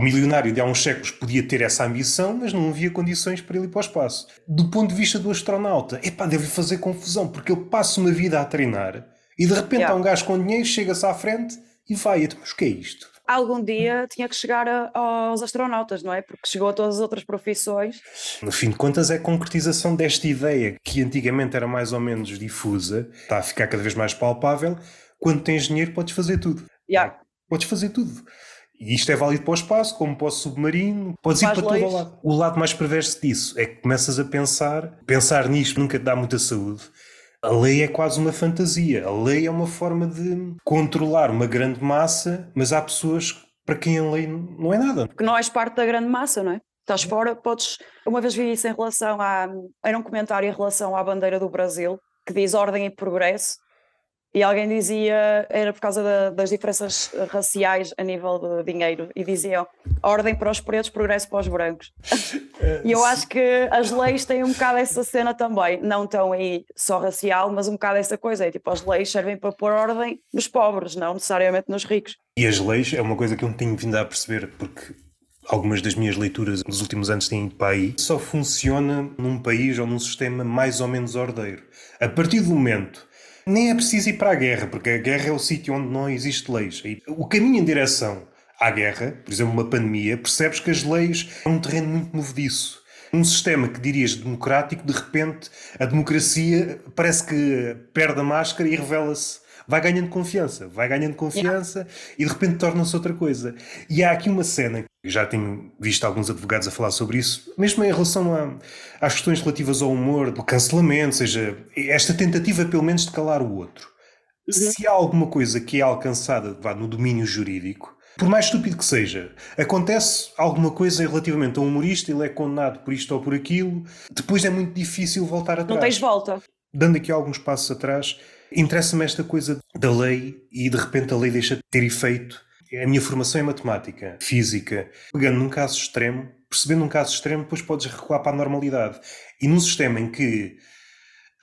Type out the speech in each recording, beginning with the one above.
O milionário de há uns séculos podia ter essa ambição, mas não havia condições para ele ir para o espaço. Do ponto de vista do astronauta, epá, deve fazer confusão, porque ele passa uma vida a treinar e de repente Yeah. há um gajo com dinheiro, chega-se à frente e vai. Eu, Mas o que é isto? Algum dia tinha que chegar a- aos astronautas, não é? Porque chegou a todas as outras profissões. No fim de contas, é a concretização desta ideia que antigamente era mais ou menos difusa, está a ficar cada vez mais palpável. Quando tens dinheiro, podes fazer tudo. Yeah. Podes fazer tudo. E isto é válido para o espaço, como para o submarino, podes ir Para todo o lado. O lado mais perverso disso é que começas a pensar, pensar nisto nunca te dá muita saúde. A lei é quase uma fantasia. A lei é uma forma de controlar uma grande massa, mas há pessoas para quem a lei não é nada. Porque não és parte da grande massa, não é? Estás fora, podes. Uma vez vi isso em relação a. Era um comentário em relação à bandeira do Brasil, que diz ordem e progresso, e alguém dizia. Era por causa da- das diferenças raciais a nível de dinheiro, e diziam ordem para os pretos, progresso para os brancos. E eu acho que as leis têm um bocado essa cena também, não tão aí só racial, mas um bocado essa coisa. É tipo, as leis servem para pôr ordem nos pobres, não necessariamente nos ricos. E as leis é uma coisa que eu não tenho vindo a perceber, porque algumas das minhas leituras nos últimos anos têm ido para aí. Só funciona num país ou num sistema mais ou menos ordeiro. A partir do momento. Nem é preciso ir para a guerra, porque a guerra é o sítio onde não existe leis. O caminho em direção à guerra, por exemplo, uma pandemia, percebes que as leis é um terreno muito movediço. Um sistema que dirias democrático, de repente, a democracia parece que perde a máscara e revela-se vai ganhando confiança, vai ganhando confiança e de repente torna-se outra coisa. E há aqui uma cena, já tenho visto alguns advogados a falar sobre isso, mesmo em relação a, às questões relativas ao humor, do cancelamento, seja, esta tentativa pelo menos de calar o outro. Se há alguma coisa que é alcançada vá, no domínio jurídico, por mais estúpido que seja, acontece alguma coisa relativamente a um humorista, ele é condenado por isto ou por aquilo, depois é muito difícil voltar atrás Não tens volta. dando aqui alguns passos atrás, interessa-me esta coisa da lei e de repente a lei deixa de ter efeito. A minha formação é matemática, física. Pegando num caso extremo, percebendo um caso extremo, depois podes recuar para a normalidade. E num sistema em que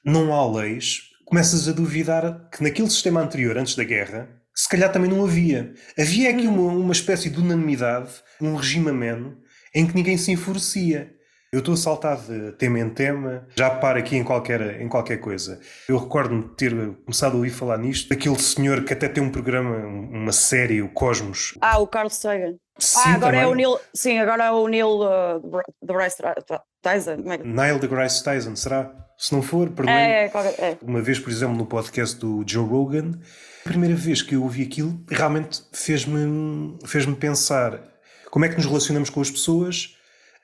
não há leis, começas a duvidar que naquele sistema anterior, antes da guerra, se calhar também não havia. Havia aqui uma, uma espécie de unanimidade, um regime ameno, em que ninguém se enfurecia. Eu estou a saltar de tema em tema, já paro aqui em qualquer, em qualquer coisa. Eu recordo-me de ter começado a ouvir falar nisto, daquele senhor que até tem um programa, uma série, o Cosmos. Ah, o Carl Sagan. Sim, ah, agora é o Neil. Sim, agora é o Neil uh, deGrasse Tyson. é Neil deGrasse Tyson, será? Se não for, perdoe É, é, qualquer- é. Uma vez, por exemplo, no podcast do Joe Rogan, a primeira vez que eu ouvi aquilo, realmente fez-me fez pensar como é que nos relacionamos com as pessoas,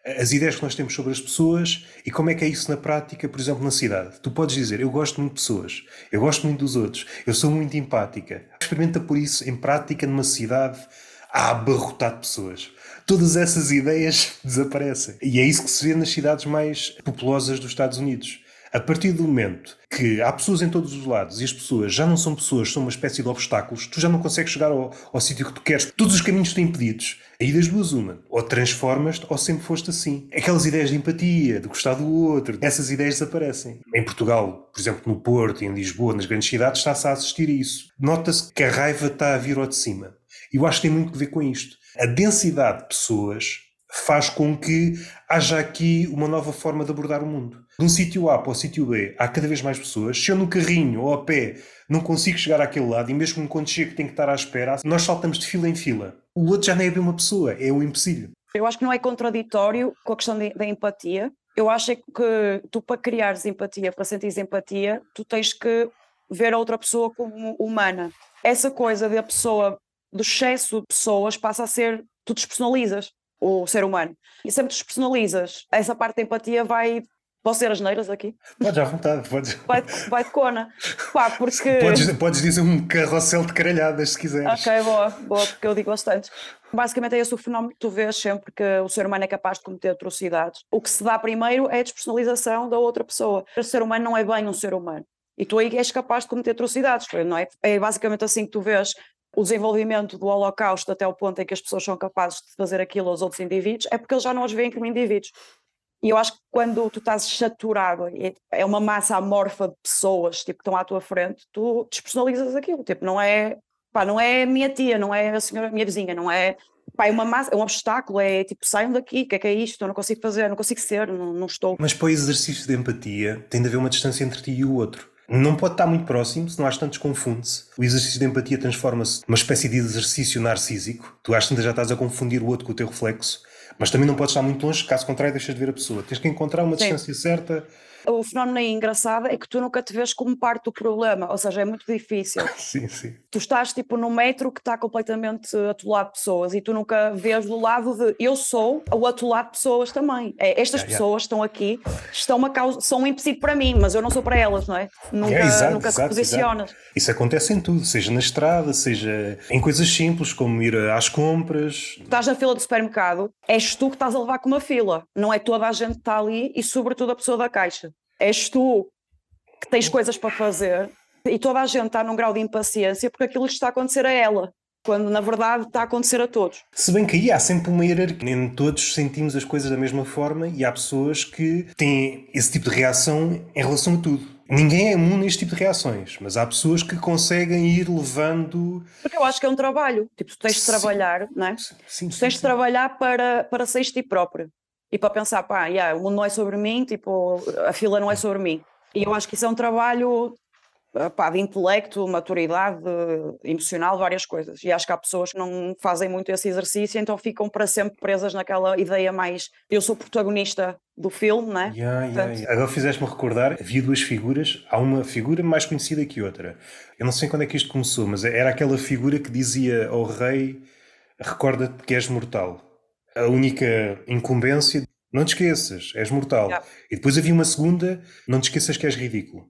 as ideias que nós temos sobre as pessoas e como é que é isso na prática, por exemplo, na cidade. Tu podes dizer, eu gosto muito de pessoas, eu gosto muito dos outros, eu sou muito empática. Experimenta por isso em prática numa cidade a abarrotar de pessoas. Todas essas ideias desaparecem. E é isso que se vê nas cidades mais populosas dos Estados Unidos. A partir do momento que há pessoas em todos os lados e as pessoas já não são pessoas, são uma espécie de obstáculos, tu já não consegues chegar ao, ao sítio que tu queres. Todos os caminhos estão impedidos. Aí das duas uma. Ou transformas-te ou sempre foste assim. Aquelas ideias de empatia, de gostar do outro, essas ideias desaparecem. Em Portugal, por exemplo, no Porto, em Lisboa, nas grandes cidades, está-se a assistir a isso. Nota-se que a raiva está a vir ao de cima. E eu acho que tem muito a ver com isto. A densidade de pessoas faz com que haja aqui uma nova forma de abordar o mundo. De um sítio A para o sítio B há cada vez mais pessoas. Se eu no carrinho ou a pé não consigo chegar àquele lado e mesmo quando chego tenho que estar à espera, nós saltamos de fila em fila. O outro já nem é bem uma pessoa, é um empecilho. Eu acho que não é contraditório com a questão da empatia. Eu acho é que tu, para criares empatia, para sentires empatia, tu tens que ver a outra pessoa como humana. Essa coisa da pessoa, do excesso de pessoas, passa a ser. Tu despersonalizas o ser humano. E sempre despersonalizas, essa parte da empatia vai. Posso ser as neiras aqui? Podes à vontade, podes, Vai, vai de cona. Pá, porque. podes, podes dizer um carrossel de caralhadas se quiseres. Ok, boa, boa, porque eu digo bastante. Basicamente é esse o fenómeno que tu vês sempre que o ser humano é capaz de cometer atrocidades. O que se dá primeiro é a despersonalização da outra pessoa. O ser humano não é bem um ser humano. E tu aí és capaz de cometer atrocidades, não é? É basicamente assim que tu vês o desenvolvimento do Holocausto até o ponto em que as pessoas são capazes de fazer aquilo aos outros indivíduos, é porque eles já não os veem como indivíduos. E eu acho que quando tu estás saturado, e é uma massa amorfa de pessoas tipo, que estão à tua frente, tu despersonalizas aquilo. Tipo, não é, pá, não é a minha tia, não é a senhora, a minha vizinha, não é Pá, é uma massa, é um obstáculo, é tipo, saiam daqui, o que é que é isto? Eu não consigo fazer, não consigo ser, não, não estou. Mas para o exercício de empatia tem de haver uma distância entre ti e o outro. Não pode estar muito próximo, senão às tantas confunde-se. O exercício de empatia transforma-se numa espécie de exercício narcísico. Tu às tantas já estás a confundir o outro com o teu reflexo, mas também não podes estar muito longe, caso contrário deixas de ver a pessoa. Tens que encontrar uma Sim. distância certa o fenómeno aí engraçado é que tu nunca te vês como parte do problema, ou seja, é muito difícil. sim, sim. Tu estás tipo no metro que está completamente atolado de pessoas e tu nunca vês do lado de eu sou o atolado de pessoas também. É, estas yeah, pessoas yeah. estão aqui, estão uma causa, são um empecilho para mim, mas eu não sou para elas, não é? Nunca, é, exato, nunca exato, se posicionas. Exato. Isso acontece em tudo, seja na estrada, seja em coisas simples como ir às compras. Estás na fila do supermercado, és tu que estás a levar com uma fila, não é toda a gente que está ali e sobretudo a pessoa da caixa és tu que tens coisas para fazer e toda a gente está num grau de impaciência porque aquilo está a acontecer a ela. Quando na verdade está a acontecer a todos. Se bem que aí há sempre uma hierarquia, nem todos sentimos as coisas da mesma forma e há pessoas que têm esse tipo de reação em relação a tudo. Ninguém é imune a este tipo de reações, mas há pessoas que conseguem ir levando. Porque eu acho que é um trabalho. Tipo, tu tens de trabalhar, não é? Sim, sim, tu tens sim, de trabalhar para, para seres ti próprio e para pensar, pá, yeah, o mundo não é sobre mim, tipo, a fila não é sobre mim. E eu acho que isso é um trabalho pá, de intelecto, maturidade emocional, várias coisas. E acho que há pessoas que não fazem muito esse exercício, então ficam para sempre presas naquela ideia mais eu sou protagonista do filme, né? Yeah, yeah, yeah. Agora fizeste-me recordar, havia duas figuras, há uma figura mais conhecida que outra. Eu não sei quando é que isto começou, mas era aquela figura que dizia ao rei: recorda-te que és mortal a única incumbência, não te esqueças, és mortal. Yeah. E depois havia uma segunda, não te esqueças que és ridículo.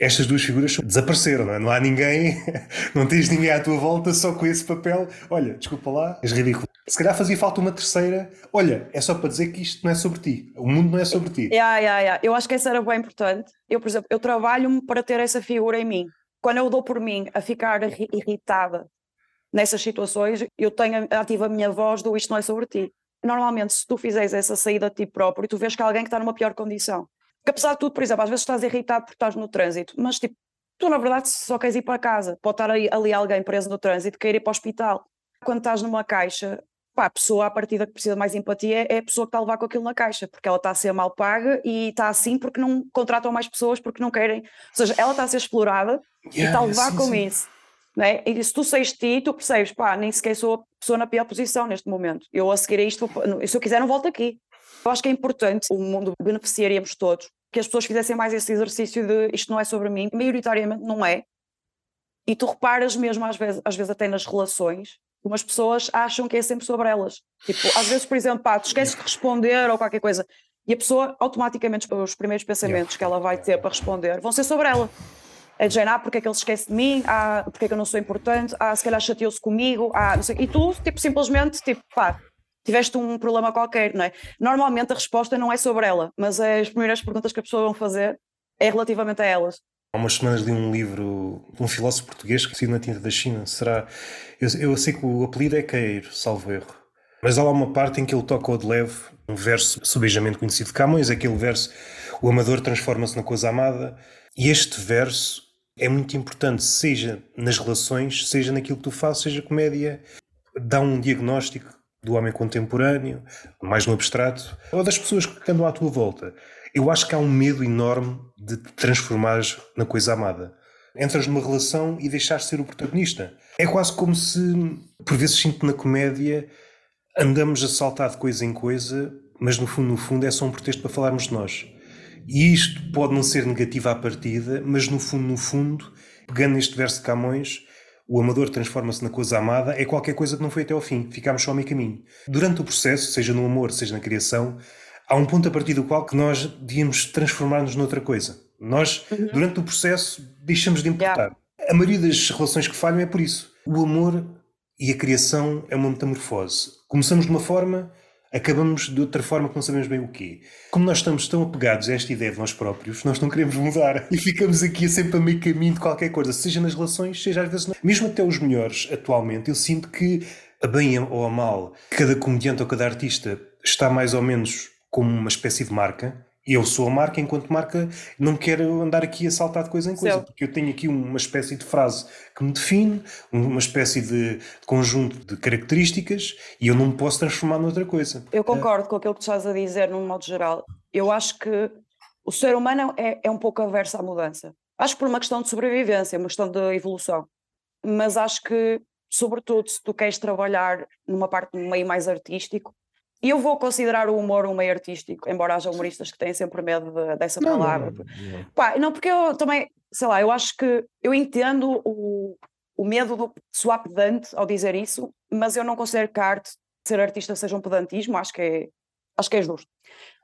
Estas duas figuras desapareceram, não, é? não há ninguém, não tens ninguém à tua volta só com esse papel. Olha, desculpa lá, és ridículo. Se calhar fazia falta uma terceira. Olha, é só para dizer que isto não é sobre ti. O mundo não é sobre ti. Yeah, yeah, yeah. Eu acho que isso era bem importante. Eu, por exemplo, eu trabalho-me para ter essa figura em mim. Quando eu dou por mim a ficar irritada nessas situações, eu tenho ativo a minha voz do isto não é sobre ti. Normalmente, se tu fizeres essa saída a ti próprio, tu vês que há alguém que está numa pior condição. Porque apesar de tudo, por exemplo, às vezes estás irritado porque estás no trânsito, mas tipo, tu na verdade só queres ir para casa. Pode estar ali, ali alguém preso no trânsito, quer ir para o hospital. Quando estás numa caixa, pá, a pessoa à partida que precisa de mais empatia é a pessoa que está a levar com aquilo na caixa, porque ela está a ser mal paga e está assim porque não contratam mais pessoas, porque não querem. Ou seja, ela está a ser explorada yeah, e está a levar sim, com sim. isso. Né? E se tu sais ti, tu percebes, pá, nem sequer sou a pessoa na pior posição neste momento. Eu a seguir a isto, se eu quiser, não volto aqui. Eu acho que é importante, o mundo beneficiaríamos todos, que as pessoas fizessem mais esse exercício de isto não é sobre mim, maioritariamente não é. E tu reparas mesmo, às vezes, às vezes até nas relações, como as pessoas acham que é sempre sobre elas. Tipo, às vezes, por exemplo, pá, tu esqueces de responder ou qualquer coisa, e a pessoa, automaticamente, os primeiros pensamentos que ela vai ter para responder vão ser sobre ela. É de género, ah, porque é que ele esquece de mim? Ah, porque é que eu não sou importante? Ah, se calhar chateou-se comigo? Ah, não sei. E tu, tipo, simplesmente, tipo, pá, tiveste um problema qualquer, não é? Normalmente a resposta não é sobre ela, mas as primeiras perguntas que a pessoa vão fazer é relativamente a elas. Há umas semanas li um livro de um filósofo português que saiu na tinta da China. Será. Eu, eu sei que o apelido é Caeiro, salvo erro. Mas há lá uma parte em que ele toca o de leve, um verso subejamente conhecido de Camões, aquele verso: O amador transforma-se na coisa amada. E este verso é muito importante, seja nas relações, seja naquilo que tu fazes, seja comédia, dá um diagnóstico do homem contemporâneo, mais no abstrato, ou das pessoas que andam à tua volta. Eu acho que há um medo enorme de te transformares na coisa amada. Entras numa relação e deixares de ser o protagonista. É quase como se, por vezes sinto na comédia, andamos a saltar de coisa em coisa, mas no fundo, no fundo é só um pretexto para falarmos de nós. E isto pode não ser negativo à partida, mas no fundo, no fundo, pegando neste verso de Camões, o amador transforma-se na coisa amada, é qualquer coisa que não foi até ao fim, ficamos só a meio caminho. Durante o processo, seja no amor, seja na criação, há um ponto a partir do qual que nós devíamos transformar-nos noutra coisa. Nós, uhum. durante o processo, deixamos de importar. Yeah. A maioria das relações que falham é por isso. O amor e a criação é uma metamorfose. Começamos de uma forma, acabamos de outra forma que não sabemos bem o quê. Como nós estamos tão apegados a esta ideia de nós próprios, nós não queremos mudar e ficamos aqui sempre a meio caminho de qualquer coisa, seja nas relações, seja às vezes não. Mesmo até os melhores, atualmente, eu sinto que, a bem ou a mal, cada comediante ou cada artista está mais ou menos como uma espécie de marca Eu sou a marca, enquanto marca, não quero andar aqui a saltar de coisa em coisa, porque eu tenho aqui uma espécie de frase que me define, uma espécie de conjunto de características e eu não me posso transformar noutra coisa. Eu concordo é. com aquilo que tu estás a dizer, num modo geral. Eu acho que o ser humano é, é um pouco averso à mudança. Acho que por uma questão de sobrevivência, uma questão de evolução. Mas acho que, sobretudo, se tu queres trabalhar numa parte meio mais artístico, e eu vou considerar o humor um meio artístico, embora haja humoristas que têm sempre medo de, dessa não, palavra. Não, não. Pá, não, porque eu também, sei lá, eu acho que eu entendo o, o medo do soar pedante ao dizer isso, mas eu não considero que a arte, ser artista, seja um pedantismo, acho que é, acho que é justo.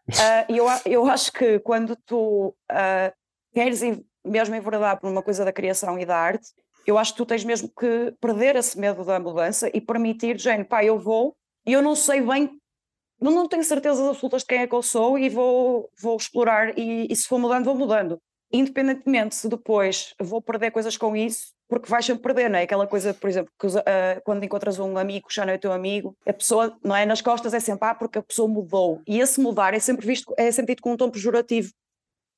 Uh, eu, eu acho que quando tu uh, queres mesmo enverdar por uma coisa da criação e da arte, eu acho que tu tens mesmo que perder esse medo da mudança e permitir, gente, pá, eu vou e eu não sei bem não, tenho certezas absolutas de quem é que eu sou e vou, vou explorar e, e se for mudando, vou mudando. Independentemente se depois vou perder coisas com isso, porque vais sempre perder, não é? Aquela coisa, por exemplo, que uh, quando encontras um amigo que já não é teu amigo, a pessoa, não é? Nas costas é sempre, ah, porque a pessoa mudou. E esse mudar é sempre visto, é sentido com um tom pejorativo.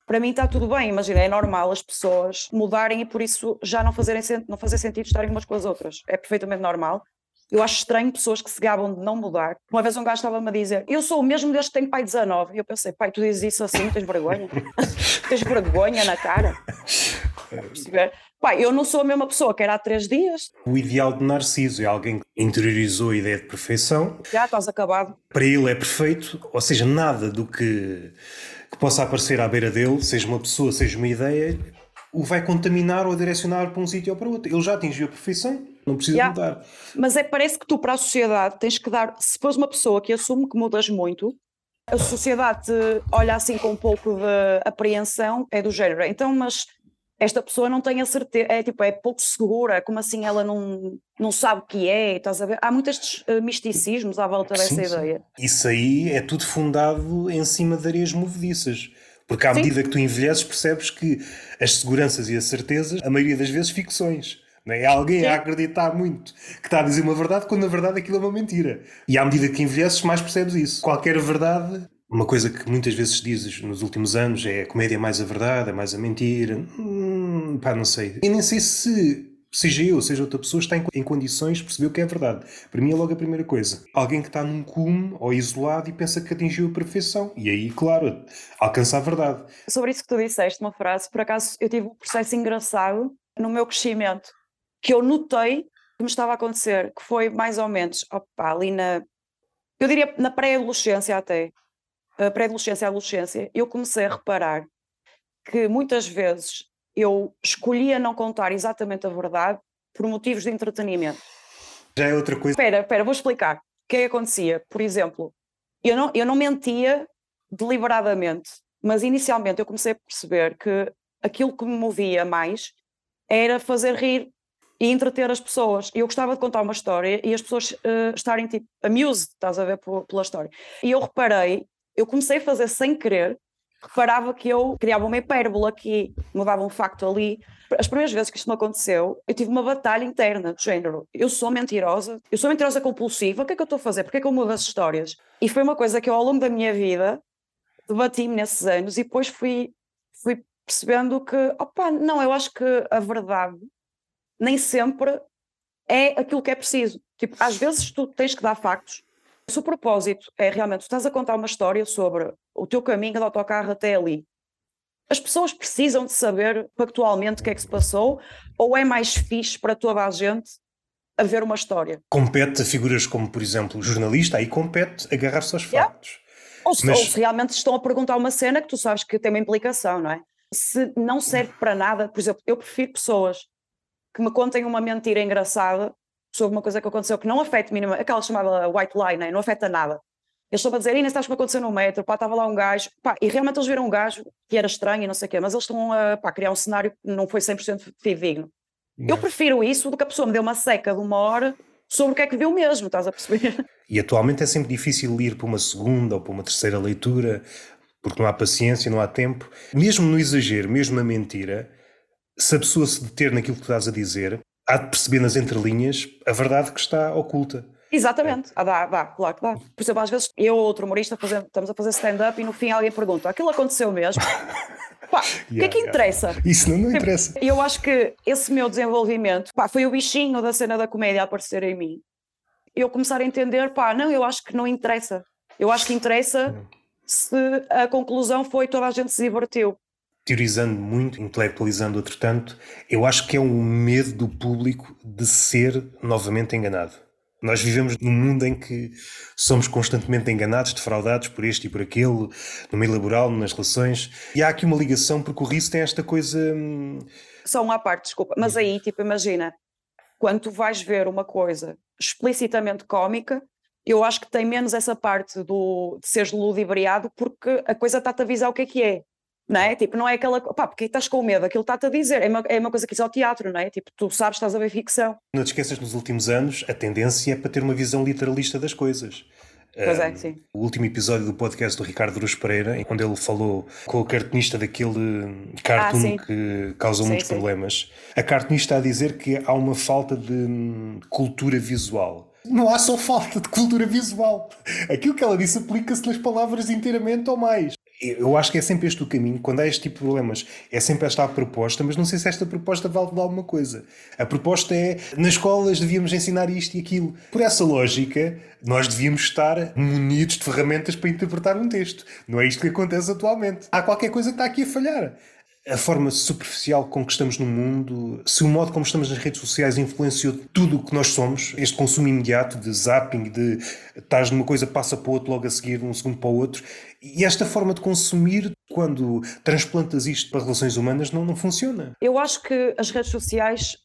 Para mim está tudo bem, imagina, é normal as pessoas mudarem e por isso já não, fazerem, não fazer sentido estarem umas com as outras. É perfeitamente normal. Eu acho estranho pessoas que se gabam de não mudar. Uma vez um gajo estava-me a dizer: Eu sou o mesmo desde que tenho pai 19. E eu pensei: Pai, tu dizes isso assim, tens vergonha? tens vergonha na cara? Pai, eu não sou a mesma pessoa que era há três dias. O ideal de Narciso é alguém que interiorizou a ideia de perfeição. Já estás acabado. Para ele é perfeito, ou seja, nada do que, que possa aparecer à beira dele, seja uma pessoa, seja uma ideia, o vai contaminar ou direcionar para um sítio ou para outro. Ele já atingiu a perfeição não precisa yeah. mudar. Mas é, parece que tu, para a sociedade, tens que dar. Se fores uma pessoa que assume que mudas muito, a sociedade olha assim com um pouco de apreensão, é do género. Então, mas esta pessoa não tem a certeza, é tipo, é pouco segura, como assim ela não, não sabe o que é, estás a ver? Há muitos uh, misticismos à volta dessa sim, ideia. Sim. Isso aí é tudo fundado em cima de areias movediças. Porque à medida que tu envelheces percebes que as seguranças e as certezas, a maioria das vezes, ficções. É alguém Sim. a acreditar muito que está a dizer uma verdade quando na verdade aquilo é uma mentira. E à medida que envelheces, mais percebes isso. Qualquer verdade. Uma coisa que muitas vezes dizes nos últimos anos é a comédia é mais a verdade, é mais a mentira. Hum, pá, não sei. E nem sei se seja eu, seja outra pessoa, está em, condições de perceber o que é verdade. Para mim é logo a primeira coisa. Alguém que está num cume ou isolado e pensa que atingiu a perfeição. E aí, claro, alcança a verdade. Sobre isso que tu disseste, uma frase, por acaso eu tive um processo engraçado no meu crescimento que eu notei que me estava a acontecer, que foi mais ou menos, opa, ali na, eu diria na pré-adolescência até, pré-adolescência, adolescência, eu comecei a reparar que muitas vezes eu escolhia não contar exatamente a verdade por motivos de entretenimento. Já é outra coisa. Espera, espera, vou explicar. O que é que acontecia? Por exemplo, eu não, eu não mentia deliberadamente, mas inicialmente eu comecei a perceber que aquilo que me movia mais era fazer rir e entreter as pessoas. Eu gostava de contar uma história e as pessoas uh, estarem tipo amused, estás a ver, pela história. E eu reparei, eu comecei a fazer sem querer, reparava que eu criava uma hipérbole aqui, mudava um facto ali. As primeiras vezes que isto me aconteceu, eu tive uma batalha interna de género. Eu sou mentirosa, eu sou mentirosa compulsiva, o que é que eu estou a fazer? Porquê é que eu mudo as histórias? E foi uma coisa que eu, ao longo da minha vida, debati-me nesses anos e depois fui, fui percebendo que, opa, não, eu acho que a verdade nem sempre é aquilo que é preciso. Tipo, às vezes tu tens que dar factos. Se o propósito é realmente, tu estás a contar uma história sobre o teu caminho de autocarro até ali, as pessoas precisam de saber factualmente o que é que se passou ou é mais fixe para toda a gente haver uma história? Compete a figuras como, por exemplo, o jornalista, aí compete agarrar-se aos yeah. factos. Ou se, Mas... ou se realmente estão a perguntar uma cena que tu sabes que tem uma implicação, não é? Se não serve para nada, por exemplo, eu prefiro pessoas que me contem uma mentira engraçada sobre uma coisa que aconteceu que não afeta minimamente, aquela chamada white lie, né? não afeta nada. Eles estão a dizer, Inês, estás que aconteceu no metro, pá, estava lá um gajo, pá, e realmente eles viram um gajo que era estranho e não sei o quê, mas eles estão a pá, criar um cenário que não foi 100% fidedigno. Eu prefiro isso do que a pessoa me dê uma seca de uma hora sobre o que é que viu mesmo, estás a perceber? E atualmente é sempre difícil ir para uma segunda ou para uma terceira leitura, porque não há paciência, não há tempo. Mesmo no exagero, mesmo na mentira, se a pessoa se deter naquilo que tu estás a dizer, há de perceber nas entrelinhas a verdade que está oculta. Exatamente, ah, dá, dá, claro que dá. Por exemplo, às vezes eu ou outro humorista fazemos, estamos a fazer stand-up e no fim alguém pergunta: aquilo aconteceu mesmo? Pá, o que é que interessa? Yeah. Isso não, não Tipo, interessa. Eu acho que esse meu desenvolvimento pá, foi o bichinho da cena da comédia a aparecer em mim. Eu começar a entender, pá, não, eu acho que não interessa. Eu acho que interessa se a conclusão foi toda a gente se divertiu. Teorizando muito, intelectualizando outro tanto, eu acho que é um medo do público de ser novamente enganado. Nós vivemos num mundo em que somos constantemente enganados, defraudados por este e por aquele, no meio laboral, nas relações. E há aqui uma ligação, porque o riso tem esta coisa. hum, Só uma parte, desculpa. Mas aí, tipo, imagina, quando tu vais ver uma coisa explicitamente cómica, eu acho que tem menos essa parte do, de seres ludibriado, porque a coisa está-te a avisar o que é que é. Não é? Tipo, não é aquela. Pá, porque estás com medo? Aquilo está-te a dizer. É uma, é uma coisa que isso é o teatro, não é? Tipo, tu sabes, estás a ver ficção. Não te esqueças, nos últimos anos, a tendência é para ter uma visão literalista das coisas. Pois é, Um, sim. O último episódio do podcast do Ricardo Cruz Pereira, quando ele falou com o cartunista daquele cartoon Ah, que causou Sim, muitos sim. problemas, a cartunista a dizer que há uma falta de hum, cultura visual. Não há só falta de cultura visual. Aquilo que ela disse aplica-se nas palavras inteiramente ou mais. Eu acho que é sempre este o caminho. Quando há este tipo de problemas, é sempre esta a proposta, mas não sei se esta proposta vale de alguma coisa. A proposta é, nas escolas devíamos ensinar isto e aquilo. Por essa lógica, nós devíamos estar munidos de ferramentas para interpretar um texto. Não é isto que acontece atualmente. Há qualquer coisa que está aqui a falhar. A forma superficial com que estamos no mundo, se o modo como estamos nas redes sociais influenciou tudo o que nós somos, este consumo imediato de zapping, de estás numa coisa, passa para o outro logo a seguir, um segundo para o outro, e esta forma de consumir, quando transplantas isto para relações humanas, não, não funciona. Eu acho que as redes sociais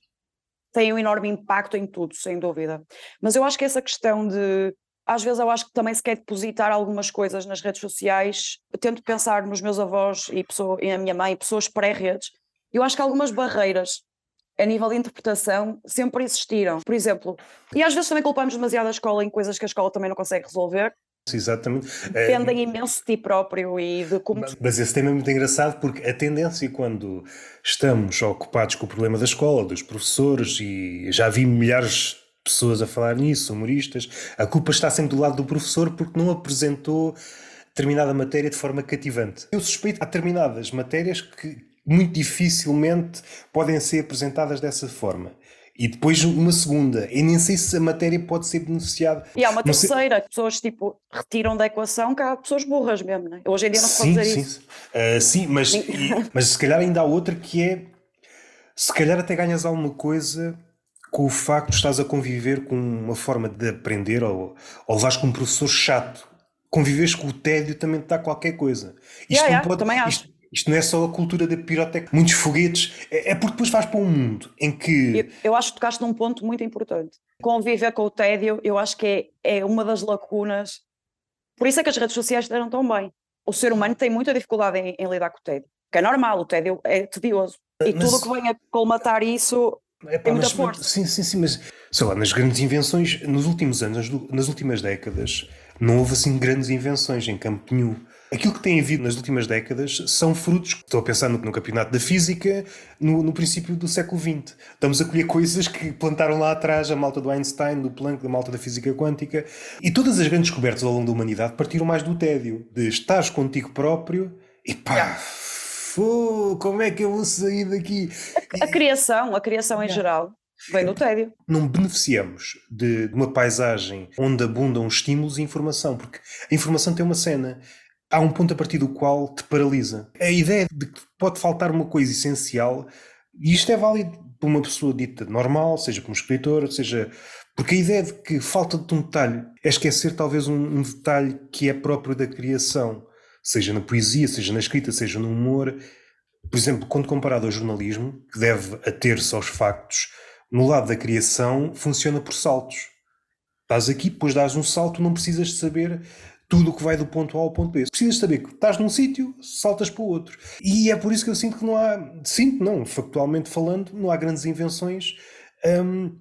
têm um enorme impacto em tudo, sem dúvida. Mas eu acho que essa questão de. Às vezes eu acho que também se quer depositar algumas coisas nas redes sociais. Eu tento pensar nos meus avós e, pessoa, e na minha mãe, pessoas pré-redes. Eu acho que algumas barreiras a nível de interpretação sempre existiram. Por exemplo, e às vezes também culpamos demasiado a escola em coisas que a escola também não consegue resolver. Exatamente. Eh, Dependem imenso de ti próprio e de como tu Mas esse tema é muito engraçado porque a tendência quando estamos ocupados com o problema da escola, dos professores, e já vi milhares pessoas a falar nisso, humoristas, a culpa está sempre do lado do professor porque não apresentou determinada matéria de forma cativante. Eu suspeito que há determinadas matérias que muito dificilmente podem ser apresentadas dessa forma. E depois uma segunda. Eu nem sei se a matéria pode ser beneficiada. E há uma Não sei- terceira, que pessoas tipo retiram da equação, que há pessoas burras mesmo, né? Hoje em dia não se pode Sim, dizer sim. isso. Ah, sim, mas, e- mas se calhar ainda há outra que é se calhar até ganhas alguma coisa com o facto de estás a conviver com uma forma de aprender ou, ou levares com um professor chato. Conviveres com o tédio também te dá qualquer coisa. Isto, Yeah, yeah, também acho. isto, isto não é só a cultura da pirotecnia, muitos foguetes, é, é porque depois vais para um mundo em que. Eu, eu acho que tocaste num ponto muito importante. Conviver com o tédio, eu acho que é, é uma das lacunas. Por isso é que as redes sociais deram tão bem. O ser humano tem muita dificuldade em, em lidar com o tédio. Que é normal, o tédio é tedioso. E Mas- tudo o que venha colmatar isso Epá, Tem muita mas- força. Sim, sim, sim, mas sei lá, nas grandes invenções, nos últimos anos, nas, últimas décadas, não houve assim grandes invenções em campo nenhum. Aquilo que tem havido nas últimas décadas são frutos, estou a pensar no, no campeonato da física, no, no princípio do século XX. Estamos a colher coisas que plantaram lá atrás a malta do Einstein, do Planck, da malta da física quântica. E todas as grandes descobertas ao longo da humanidade partiram mais do tédio, de estás contigo próprio e pá, como é que eu vou sair daqui? A criação, a criação em geral, vem do tédio. não beneficiamos de, de uma paisagem onde abundam estímulos e informação, porque a informação tem uma cena. Há um ponto a partir do qual te paralisa. A ideia de que pode faltar uma coisa essencial, e isto é válido para uma pessoa dita normal, seja como escritor, seja. Porque a ideia de que falta de um detalhe é esquecer talvez um, um detalhe que é próprio da criação, seja na poesia, seja na escrita, seja no humor. Por exemplo, quando comparado ao jornalismo, que deve ater-se aos factos, no lado da criação funciona por saltos. Estás aqui, depois dás um salto, não precisas de saber tudo o que vai do ponto A ao ponto B. Precisas saber que estás num sítio, saltas para o outro. E é por isso que eu sinto que não há, sinto não, factualmente falando, não há grandes invenções hum,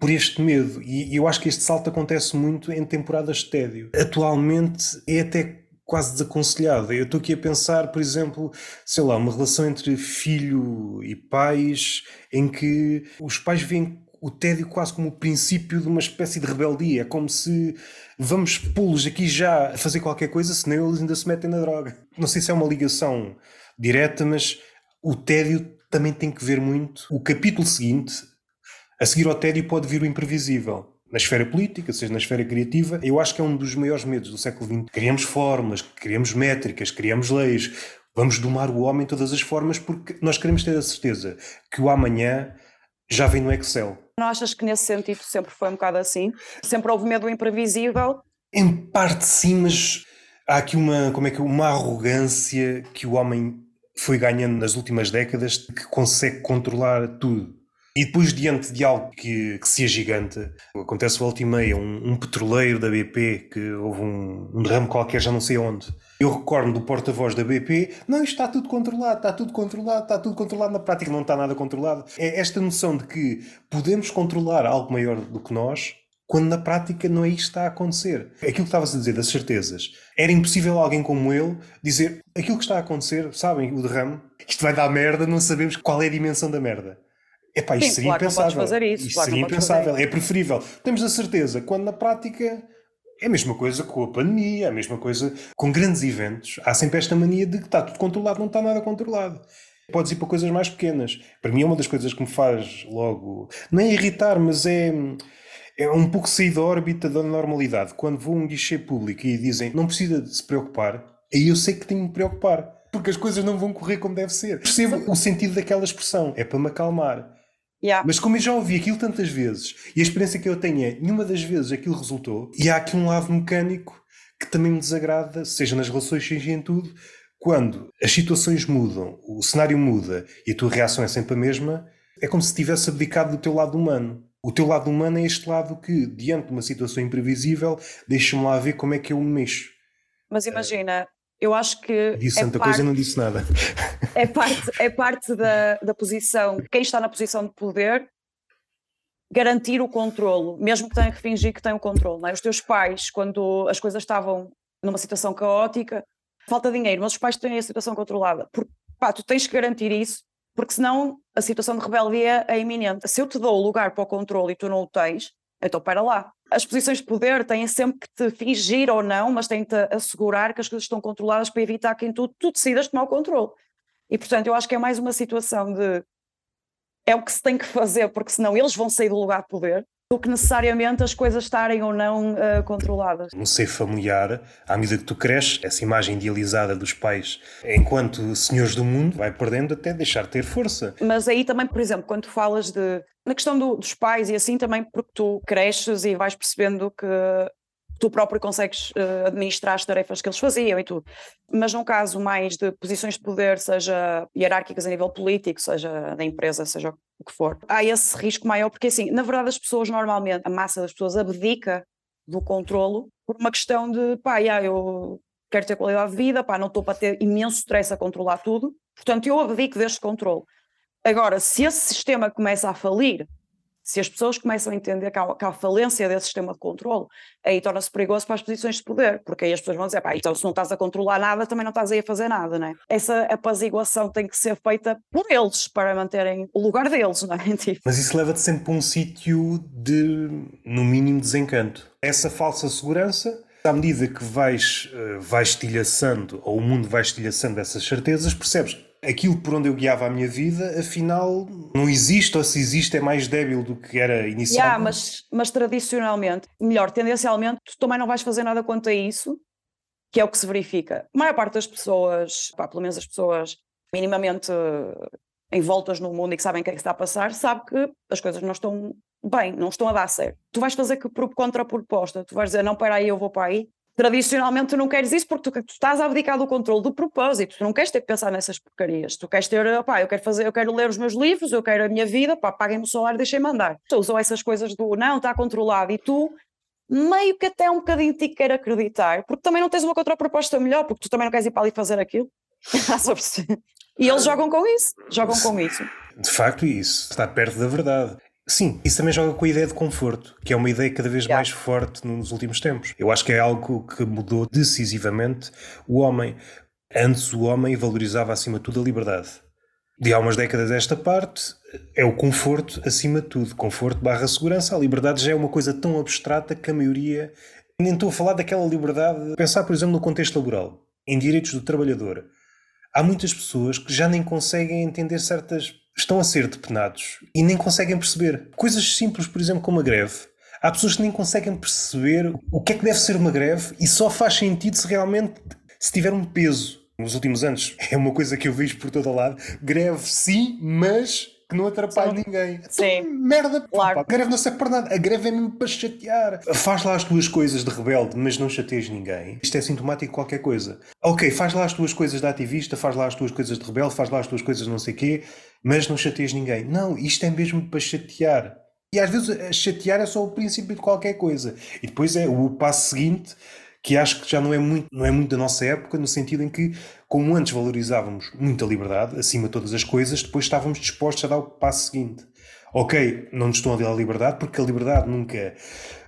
por este medo. E eu acho que este salto acontece muito em temporadas de tédio. Atualmente é até quase desaconselhado. Eu estou aqui a pensar, por exemplo, sei lá, uma relação entre filho e pais em que os pais veem o tédio quase como o princípio de uma espécie de rebeldia. É como se vamos pô-los aqui já a fazer qualquer coisa, senão eles ainda se metem na droga. Não sei se é uma ligação direta, mas o tédio também tem que ver muito. O capítulo seguinte, a seguir ao tédio, pode vir o imprevisível. Na esfera política, seja na esfera criativa, eu acho que é um dos maiores medos do século XX. Criamos formas, criamos métricas, criamos leis, vamos domar o homem de todas as formas porque nós queremos ter a certeza que o amanhã já vem no Excel. Não achas que nesse sentido sempre foi um bocado assim? Sempre houve medo do imprevisível? Em parte sim, mas há aqui uma, como é que, uma arrogância que o homem foi ganhando nas últimas décadas que consegue controlar tudo. E depois, diante de algo que, que se agiganta, acontece volta e meia, um, um, petroleiro da BP, que houve um, um derrame qualquer, já não sei onde. Eu recordo do porta-voz da BP, não, isto está tudo controlado, está tudo controlado, está tudo controlado. Na prática não está nada controlado. É esta noção de que podemos controlar algo maior do que nós, quando na prática não é isto que está a acontecer. Aquilo que estavas a dizer das certezas. Era impossível alguém como ele dizer aquilo que está a acontecer, sabem, o derrame, isto vai dar merda, não sabemos qual é a dimensão da merda. Epá, isto Sim, seria claro impensável. Fazer isso, isto claro seria impensável. É preferível. Temos a certeza, quando na prática é a mesma coisa com a pandemia, é a mesma coisa com grandes eventos. Há sempre esta mania de que está tudo controlado, não está nada controlado. Podes ir para coisas mais pequenas. Para mim é uma das coisas que me faz logo, não é irritar, mas é, é um pouco sair da órbita da normalidade. Quando vou a um guichê público e dizem não precisa de se preocupar, aí eu sei que tenho de me preocupar. Porque as coisas não vão correr como deve ser. Percebo o sentido daquela expressão. É para me acalmar. Yeah. Mas como eu já ouvi aquilo tantas vezes e a experiência que eu tenho é nenhuma das vezes aquilo resultou, e há aqui um lado mecânico que também me desagrada, seja nas relações, seja em tudo, quando as situações mudam, o cenário muda e a tua reação é sempre a mesma, é como se tivesse abdicado do teu lado humano. O teu lado humano é este lado que, diante de uma situação imprevisível, deixa-me lá ver como é que eu me mexo. Mas imagina, eu acho que. Disse é tanta parte, coisa e não disse nada. É parte, é parte da, da posição, quem está na posição de poder, garantir o controlo, mesmo que tenha que fingir que tem o controle. É? Os teus pais, quando as coisas estavam numa situação caótica, falta dinheiro, mas os pais têm a situação controlada. Porque, pá, tu tens que garantir isso, porque senão a situação de rebeldia é iminente. Se eu te dou o lugar para o controle e tu não o tens, então para lá. As posições de poder têm sempre que te fingir ou não, mas têm-te assegurar que as coisas estão controladas para evitar que em tu, tu decidas tomar o controle. E portanto, eu acho que é mais uma situação de é o que se tem que fazer, porque senão eles vão sair do lugar de poder, do que necessariamente as coisas estarem ou não uh, controladas. No seio familiar, à medida que tu cresces, essa imagem idealizada dos pais enquanto senhores do mundo vai perdendo até deixar de ter força. Mas aí também, por exemplo, quando tu falas de. Na questão do, dos pais e assim também, porque tu cresces e vais percebendo que tu próprio consegues uh, administrar as tarefas que eles faziam e tudo. Mas num caso mais de posições de poder, seja hierárquicas a nível político, seja da empresa, seja o que for, há esse risco maior, porque assim, na verdade as pessoas normalmente, a massa das pessoas abdica do controlo por uma questão de, pá, yeah, eu quero ter qualidade de vida, pá, não estou para ter imenso stress a controlar tudo, portanto eu abdico deste controle. Agora, se esse sistema começa a falir, se as pessoas começam a entender que há, que há falência desse sistema de controle, aí torna-se perigoso para as posições de poder, porque aí as pessoas vão dizer, pá, então se não estás a controlar nada, também não estás aí a fazer nada, né? Essa apaziguação tem que ser feita por eles, para manterem o lugar deles, não é? Tipo. Mas isso leva-te sempre para um sítio de, no mínimo, desencanto. Essa falsa segurança à medida que vais, uh, vais estilhaçando, ou o mundo vai estilhaçando essas certezas, percebes aquilo por onde eu guiava a minha vida, afinal, não existe, ou se existe, é mais débil do que era inicialmente. Yeah, mas, mas tradicionalmente, melhor, tendencialmente, tu também não vais fazer nada quanto a isso, que é o que se verifica. A maior parte das pessoas, pá, pelo menos as pessoas minimamente envoltas no mundo e que sabem o que é que está a passar, sabe que as coisas não estão bem, não estão a dar certo. Tu vais fazer que contraproposta, tu vais dizer, não, para aí, eu vou para aí, tradicionalmente tu não queres isso porque tu, tu, estás a abdicar do controle do propósito, tu não queres ter que pensar nessas porcarias, tu queres ter, pá, eu quero fazer, eu quero ler os meus livros, eu quero a minha vida, pá, paguem-me o salário, deixem-me andar. Tu usam essas coisas do não, está controlado e tu meio que até um bocadinho te quer acreditar, porque também não tens uma contraproposta melhor, porque tu também não queres ir para ali fazer aquilo. e eles jogam com isso, jogam com isso. De facto, isso está perto da verdade. Sim, isso também joga com a ideia de conforto, que é uma ideia cada vez yeah. mais forte nos últimos tempos. Eu acho que é algo que mudou decisivamente o homem. Antes o homem valorizava acima de tudo a liberdade. de há umas décadas esta parte, é o conforto acima de tudo. Conforto barra segurança. A liberdade já é uma coisa tão abstrata que a maioria. Nem estou a falar daquela liberdade. Pensar, por exemplo, no contexto laboral, em direitos do trabalhador. Há muitas pessoas que já nem conseguem entender certas. Estão a ser depenados e nem conseguem perceber. Coisas simples, por exemplo, como a greve. Há pessoas que nem conseguem perceber o que é que deve ser uma greve e só faz sentido se realmente se tiver um peso nos últimos anos é uma coisa que eu vejo por todo lado. Greve sim, mas que não atrapalhe sim. ninguém. Sim. Então, merda, claro. Pá, a greve não serve para nada. A greve é mesmo para chatear. Faz lá as tuas coisas de rebelde, mas não chateias ninguém. Isto é sintomático de qualquer coisa. Ok, faz lá as tuas coisas de ativista, faz lá as tuas coisas de rebelde, faz lá as tuas coisas não sei quê, mas não chateias ninguém. Não, isto é mesmo para chatear. E às vezes chatear é só o princípio de qualquer coisa. E depois é o passo seguinte que acho que já não é muito, não é muito da nossa época, no sentido em que, como antes valorizávamos muita liberdade, acima de todas as coisas, depois estávamos dispostos a dar o passo seguinte. Ok, não nos estão a dar a liberdade, porque a liberdade nunca,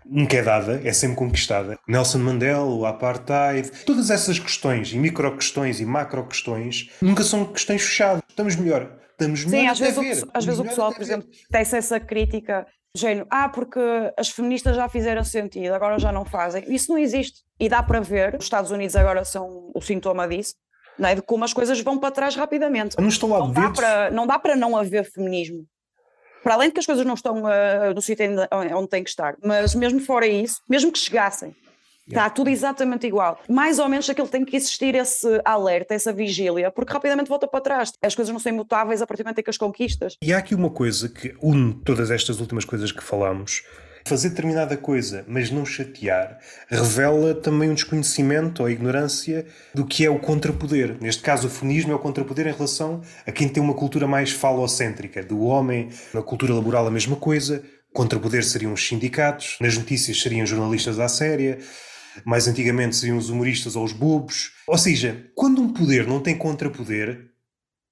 nunca é dada, é sempre conquistada. Nelson Mandela, o apartheid, todas essas questões, e micro questões e macro questões, nunca são questões fechadas. Estamos melhor. Estamos Sim, às vezes, o, às vezes o pessoal, por exemplo, tem essa crítica género, ah, porque as feministas já fizeram sentido, agora já não fazem. Isso não existe. E dá para ver, os Estados Unidos agora são o sintoma disso, não é? de como as coisas vão para trás rapidamente. não estou lá não dá, para, não dá para não haver feminismo. Para além de que as coisas não estão uh, no sítio onde têm que estar, mas mesmo fora isso, mesmo que chegassem, Está tudo exatamente igual. Mais ou menos aquilo tem que existir esse alerta, essa vigília, porque rapidamente volta para trás. As coisas não são imutáveis a partir do momento em que as conquistas. E há aqui uma coisa que une todas estas últimas coisas que falamos. Fazer determinada coisa, mas não chatear, revela também um desconhecimento ou ignorância do que é o contrapoder. Neste caso, o feminismo é o contrapoder em relação a quem tem uma cultura mais falocêntrica. Do homem, na cultura laboral, a mesma coisa. Contrapoder seriam os sindicatos, nas notícias seriam jornalistas à séria, mais antigamente seriam os humoristas ou os bobos. Ou seja, quando um poder não tem contrapoder,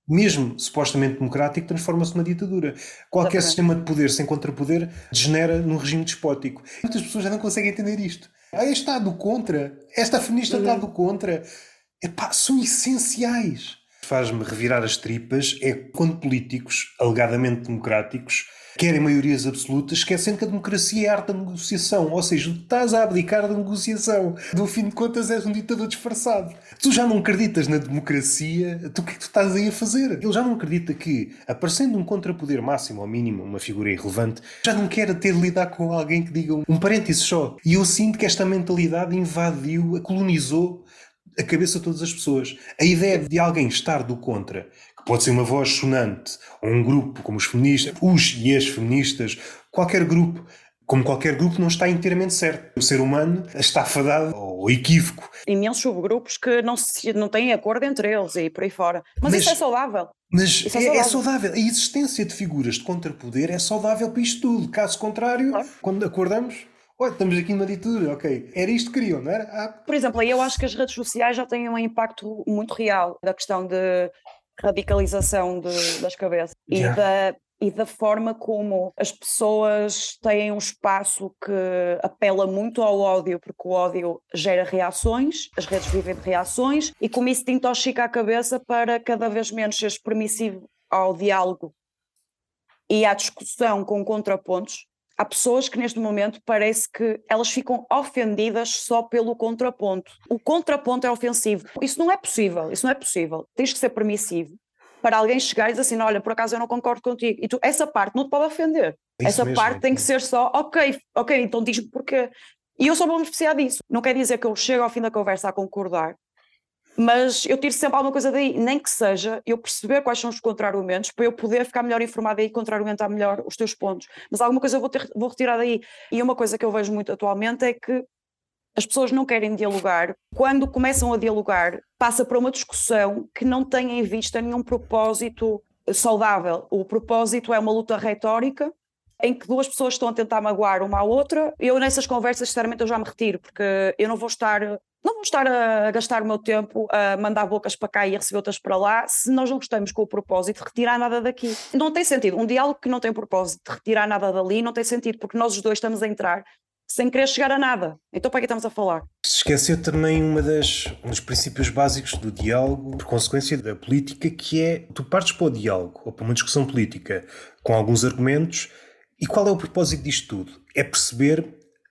mesmo supostamente democrático, transforma-se numa ditadura. Qualquer Exatamente. sistema de poder sem contrapoder degenera num regime despótico. Muitas pessoas já não conseguem entender isto. Ah, este está do contra, esta feminista está do contra. Epá, são essenciais. Faz-me revirar as tripas é quando políticos, alegadamente democráticos, querem maiorias absolutas, esquecendo que a democracia é a arte da negociação. Ou seja, tu estás a abdicar da negociação. No fim de contas, és um ditador disfarçado. Tu já não acreditas na democracia, tu o que é que tu estás aí a fazer? Ele já não acredita que, aparecendo um contrapoder máximo ou mínimo, uma figura irrelevante, já não quer ter de lidar com alguém que diga um parênteses só. E eu sinto que esta mentalidade invadiu, colonizou a cabeça de todas as pessoas. A ideia de alguém estar do contra, Pode ser uma voz sonante, ou um grupo como os feministas, os e as feministas, qualquer grupo. Como qualquer grupo, não está inteiramente certo. O ser humano está fadado ao equívoco. Imensos subgrupos que não, se, não têm acordo entre eles e por aí fora. Mas, mas isso é saudável. Mas é, é, saudável. é, saudável. A existência de figuras de contrapoder é saudável para isto tudo. Caso contrário, claro. quando acordamos, Olha, estamos aqui numa ditadura, ok. Era isto que queriam, não era? Ah. Por exemplo, eu acho que as redes sociais já têm um impacto muito real da questão de radicalização de, das cabeças yeah. e, da, e da forma como as pessoas têm um espaço que apela muito ao ódio, porque o ódio gera reações, as redes vivem de reações, e como isso te intoxica a cabeça para cada vez menos seres permissivo ao diálogo e à discussão com contrapontos, há pessoas que neste momento parece que elas ficam ofendidas só pelo contraponto. O contraponto é ofensivo. Isso não é possível, isso não é possível. Tens que ser permissivo para alguém chegar e dizer assim, olha, por acaso eu não concordo contigo. E tu, essa parte não te pode ofender. Isso essa mesmo, parte tem que ser só, ok, ok, então diz-me porquê. E eu só vou me beneficiar disso. Não quer dizer que eu chego ao fim da conversa a concordar, mas eu tiro sempre alguma coisa daí, nem que seja eu perceber quais são os contra-argumentos para eu poder ficar melhor informada e contra-argumentar melhor os teus pontos. Mas alguma coisa eu vou, ter, vou retirar daí. E uma coisa que eu vejo muito atualmente é que as pessoas não querem dialogar. Quando começam a dialogar, passa para uma discussão que não tem em vista nenhum propósito saudável. O propósito é uma luta retórica em que duas pessoas estão a tentar magoar uma à outra. Eu nessas conversas, sinceramente, eu já me retiro, porque eu não vou estar não vou estar a gastar o meu tempo a mandar bocas para cá e a receber outras para lá se nós não estamos com o propósito de retirar nada daqui. Não tem sentido. Um diálogo que não tem propósito de retirar nada dali não tem sentido, porque nós os dois estamos a entrar sem querer chegar a nada. Então para que estamos a falar? Se esqueceu também uma das, um dos princípios básicos do diálogo, por consequência da política, que é tu partes para o diálogo, ou para uma discussão política, com alguns argumentos, e qual é o propósito disto tudo? É perceber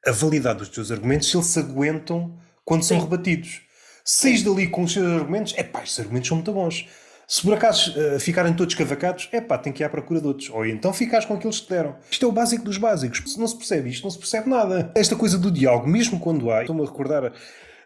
a validade dos teus argumentos, se eles se aguentam quando Sim. são rebatidos. Seis dali com os seus argumentos, é pá, estes argumentos são muito bons. Se por acaso uh, ficarem todos cavacados, é pá, tem que ir à procura de outros. Ou então ficares com aqueles que te deram. Isto é o básico dos básicos. Se não se percebe isto, não se percebe nada. Esta coisa do diálogo, mesmo quando há, estou-me a recordar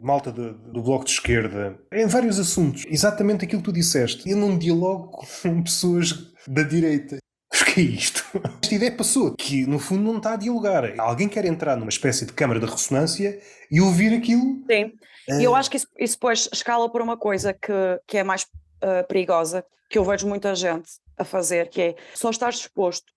malta de, do Bloco de Esquerda, em vários assuntos, exatamente aquilo que tu disseste. Eu não dialogo com pessoas da direita. Mas que é isto? Esta ideia passou, que no fundo não está a dialogar. Alguém quer entrar numa espécie de câmara de ressonância e ouvir aquilo. Sim, e eu acho que isso, isso depois escala por uma coisa que, que é mais uh, perigosa, que eu vejo muita gente a fazer, que é só estar disposto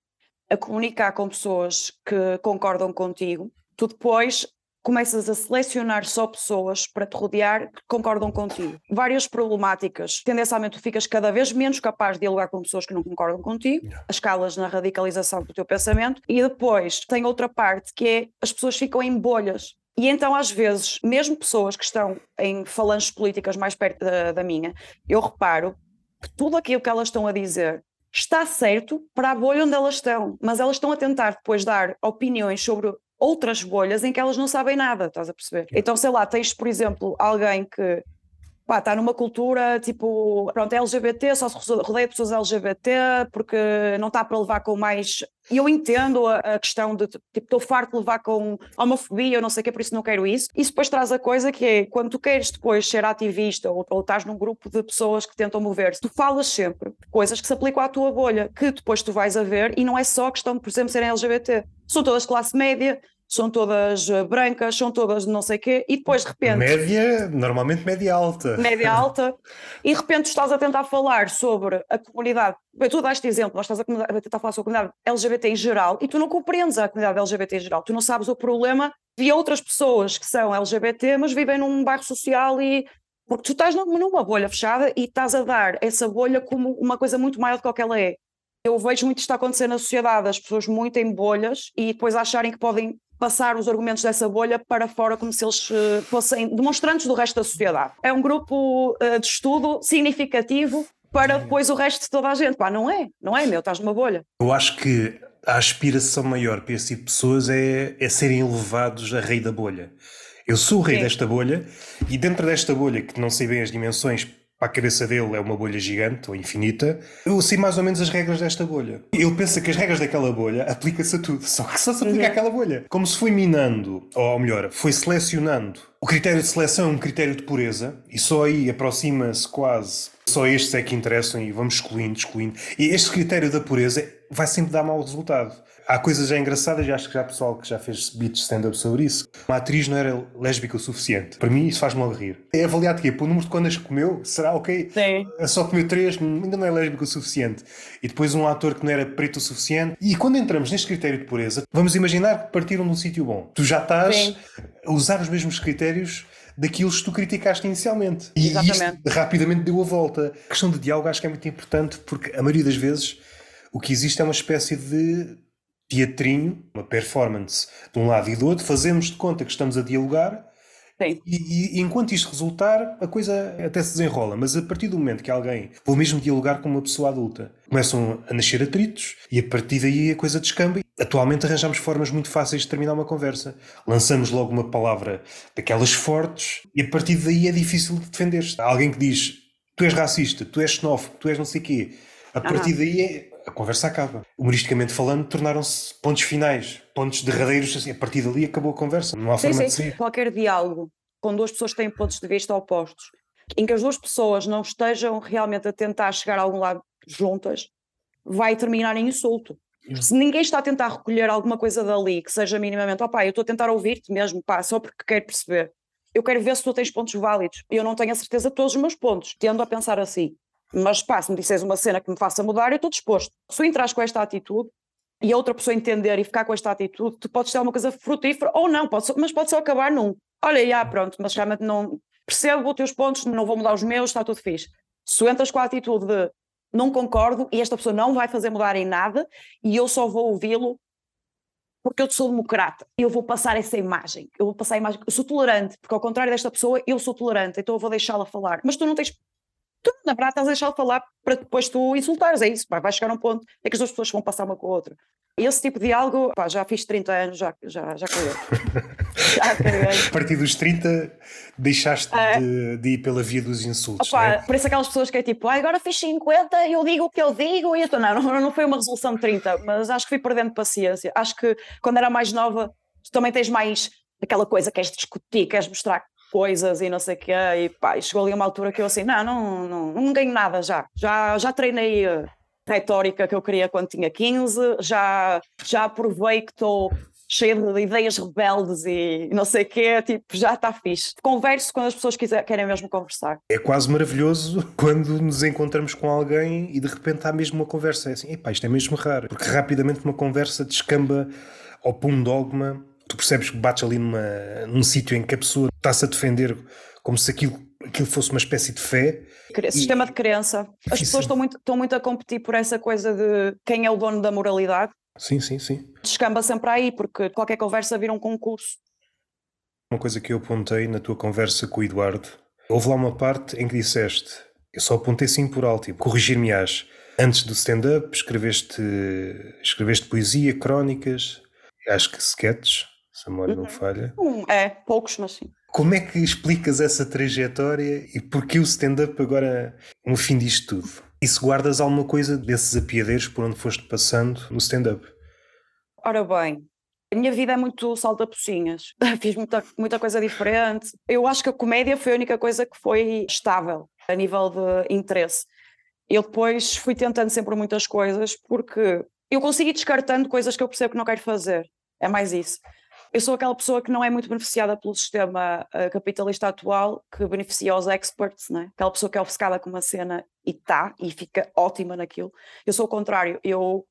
a comunicar com pessoas que concordam contigo, tu depois começas a selecionar só pessoas para te rodear que concordam contigo. Várias problemáticas. Tendencialmente, tu ficas cada vez menos capaz de dialogar com pessoas que não concordam contigo, as escalas na radicalização do teu pensamento, e depois tem outra parte que é as pessoas ficam em bolhas. E então, às vezes, mesmo pessoas que estão em falanges políticas mais perto da, da minha, eu reparo que tudo aquilo que elas estão a dizer está certo para a bolha onde elas estão, mas elas estão a tentar depois dar opiniões sobre outras bolhas em que elas não sabem nada, estás a perceber? Então, sei lá, tens, por exemplo, alguém que pá, está numa cultura tipo, pronto, é LGBT, só se rodeia pessoas LGBT porque não está para levar com mais. E eu entendo a, a, questão de, tipo, estou farto de levar com homofobia, eu não sei o que, por isso não quero isso. Isso depois traz a coisa que é, quando tu queres depois ser ativista ou, ou estás num grupo de pessoas que tentam mover-se, tu falas sempre coisas que se aplicam à tua bolha, que depois tu vais a ver e não é só questão de, por exemplo, serem LGBT. São todas classe média, são todas eh, brancas, são todas não sei o quê, e depois de repente. Média, normalmente média alta. Média alta, e de repente estás a tentar falar sobre a comunidade. Bem, tu daste exemplo, nós estás a, a tentar falar sobre a comunidade LGBT em geral, e tu não compreendes a comunidade LGBT em geral, tu não sabes o problema de outras pessoas que são LGBT, mas vivem num bairro social e. Porque tu estás numa bolha fechada e estás a dar essa bolha como uma coisa muito maior do que ela é. Eu vejo muito isto acontecer na sociedade, as pessoas muito em bolhas e depois acharem que podem passar os argumentos dessa bolha para fora como se eles uh, fossem demonstrantes do resto da sociedade. É um grupo uh, de estudo significativo para depois o resto de toda a gente. Pá, não é, não é meu, estás numa bolha. Eu acho que a aspiração maior para esse tipo de pessoas é, é serem levados a rei da bolha. Eu sou o rei Sim. desta bolha e dentro desta bolha, que não sei bem as dimensões para a cabeça dele é uma bolha gigante ou infinita, eu sei mais ou menos as regras desta bolha. Ele pensa que as regras daquela bolha aplicam-se a tudo, só que só se aplica àquela bolha. Como se foi minando, ou melhor, foi selecionando. O critério de seleção é um critério de pureza e só aí aproxima-se quase. Só estes é que interessam e vamos excluindo, excluindo. E este critério da pureza vai sempre dar mau resultado. Há coisas já engraçadas, e acho que já há pessoal que já fez beats stand-up sobre isso. Uma atriz não era lésbica o suficiente. Para mim, isso faz-me logo rir. É avaliado que é, pelo número de que comeu, será ok? Sim. Só comeu três, ainda não é lésbica o suficiente. E depois um ator que não era preto o suficiente. E quando entramos neste critério de pureza, vamos imaginar que partiram de um sítio bom. Tu já estás Sim. a usar os mesmos critérios daquilo que tu criticaste inicialmente. E Exatamente. isto rapidamente deu a volta. A questão de diálogo acho que é muito importante porque a maioria das vezes o que existe é uma espécie de teatrinho, uma performance de um lado e do outro, fazemos de conta que estamos a dialogar e, e, enquanto isto resultar, a coisa até se desenrola. Mas a partir do momento que alguém vou mesmo dialogar com uma pessoa adulta, começam a nascer atritos e a partir daí a coisa descamba. Atualmente arranjamos formas muito fáceis de terminar uma conversa. Lançamos logo uma palavra daquelas fortes e a partir daí é difícil de defender-se. Alguém que diz tu és racista, tu és xenófobo, tu és não sei o quê. A partir daí é a conversa acaba. Humoristicamente falando, tornaram-se pontos finais, pontos derradeiros, assim, a partir dali acabou a conversa, não há sim, forma sim. de sair. Qualquer diálogo com duas pessoas que têm pontos de vista opostos, em que as duas pessoas não estejam realmente a tentar chegar a algum lado juntas, vai terminar em insulto. Se ninguém está a tentar recolher alguma coisa dali que seja minimamente, opá, eu estou a tentar ouvir-te mesmo, pá, só porque quero perceber. Eu quero ver se tu tens pontos válidos. Eu não tenho a certeza de todos os meus pontos. Tendo a pensar assim. Mas pá, se me disseres uma cena que me faça mudar, eu estou disposto. Se entras com esta atitude e a outra pessoa entender e ficar com esta atitude, tu podes ter uma coisa frutífera ou não, pode, mas pode só acabar num. Olha, já, pronto, mas realmente não. Percebo os teus pontos, não vou mudar os meus, está tudo fixe. Se entras com a atitude de não concordo e esta pessoa não vai fazer mudar em nada e eu só vou ouvi-lo porque eu sou democrata, eu vou passar essa imagem, eu vou passar a imagem, eu sou tolerante, porque ao contrário desta pessoa, eu sou tolerante, então eu vou deixá-la falar. Mas tu não tens tu, na verdade, estás a deixá-lo falar para depois tu insultares, é isso, pá, vai chegar a um ponto é que as duas pessoas vão passar uma com a outra. Esse tipo de algo, pá, já fiz 30 anos, já, já, já caguei. já caguei. A partir dos 30 deixaste é. de, de, ir pela via dos insultos, Opa, né? Por isso aquelas pessoas que é tipo, ah, agora fiz 50, eu digo o que eu digo, e eu, não, não, não foi uma resolução de 30, mas acho que fui perdendo paciência. Acho que quando era mais nova, tu também tens mais aquela coisa, queres discutir, queres mostrar coisas e não sei o quê, e pá, chegou ali uma altura que eu assim, não, não, não, não ganho nada já, já, já treinei a retórica que eu queria quando tinha 15, já, já provei que estou cheio de ideias rebeldes e não sei o quê, tipo, já está fixe. Converso quando as pessoas quiser, querem mesmo conversar. É quase maravilhoso quando nos encontramos com alguém e de repente há mesmo uma conversa. É assim, epá, isto é mesmo raro, porque rapidamente uma conversa descamba ao pum dogma tu percebes que bates ali numa, num sítio em que a pessoa está-se a defender como se aquilo, aquilo fosse uma espécie de fé. Sistema e... de crença. As pessoas estão muito, estão muito a competir por essa coisa de quem é o dono da moralidade. Sim, sim, sim. Descamba sempre aí, porque qualquer conversa vira um concurso. Uma coisa que eu apontei na tua conversa com o Eduardo, houve lá uma parte em que disseste, eu só apontei sim por alto, tipo, corrigir-me-ás. Antes do stand-up, escreveste, escreveste poesia, crónicas, acho que sketches, se a memória não uhum. falha. é, poucos, mas sim. Como é que explicas essa trajetória e porquê o stand-up agora no fim disto tudo? E se guardas alguma coisa desses apiadeiros por onde foste passando no stand-up? Ora bem, a minha vida é muito salta-pocinhas. Fiz muita, muita coisa diferente. Eu acho que a comédia foi a única coisa que foi estável a nível de interesse. Eu depois fui tentando sempre muitas coisas porque eu consigo ir descartando coisas que eu percebo que não quero fazer. É mais isso eu sou aquela pessoa que não é muito beneficiada pelo sistema uh, capitalista atual, que beneficia os experts, né? aquela pessoa que é obcecada com uma cena e está, e fica ótima naquilo. Eu sou o contrário, eu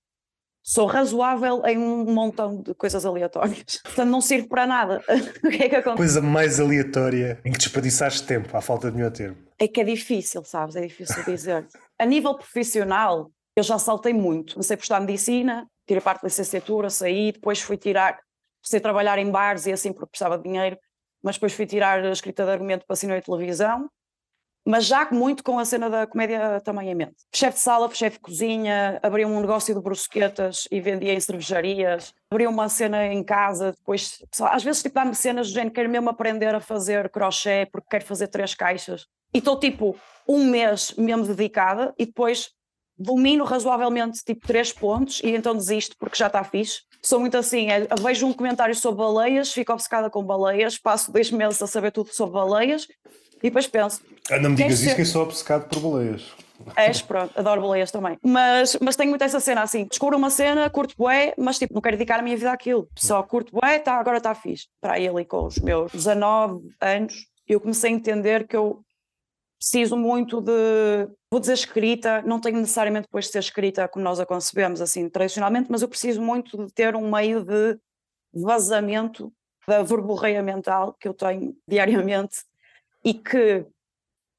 sou razoável em um montão de coisas aleatórias. Portanto, não sirvo para nada. o que é que acontece? Coisa mais aleatória em que desperdiçaste tempo, à falta de melhor termo. É que é difícil, sabes? É difícil dizer. A nível profissional, eu já saltei muito. Comecei por estudar medicina, tirei parte da licenciatura, saí, depois fui tirar Comecei a trabalhar em bares e assim porque precisava de dinheiro, mas depois fui tirar a escrita de argumento para cinema e televisão, mas já muito com a cena da comédia também em mente. Chefe de sala, chefe de cozinha, abri um negócio de brusquetas e vendia em cervejarias, abri uma cena em casa, depois, às vezes tipo dá-me cenas do género, quero mesmo aprender a fazer crochê porque quero fazer três caixas. E estou tipo um mês mesmo dedicada e depois domino razoavelmente tipo três pontos e então desisto porque já está fixe. Sou muito assim, é, vejo um comentário sobre baleias, fico obcecada com baleias, passo dois meses a saber tudo sobre baleias e depois penso. Ah, não me digas isso ser... que eu sou obcecado por baleias. És, pronto, adoro baleias também. Mas, mas tenho muito essa cena assim, descubro uma cena, curto bué, mas tipo, não quero dedicar a minha vida àquilo. Só curto bué, tá, agora está fixe. Para ali com os meus 19 anos, eu comecei a entender que eu preciso muito de, vou dizer escrita, não tenho necessariamente depois de ser escrita como nós a concebemos, assim, tradicionalmente, mas eu preciso muito de ter um meio de vazamento da verborreia mental que eu tenho diariamente e que,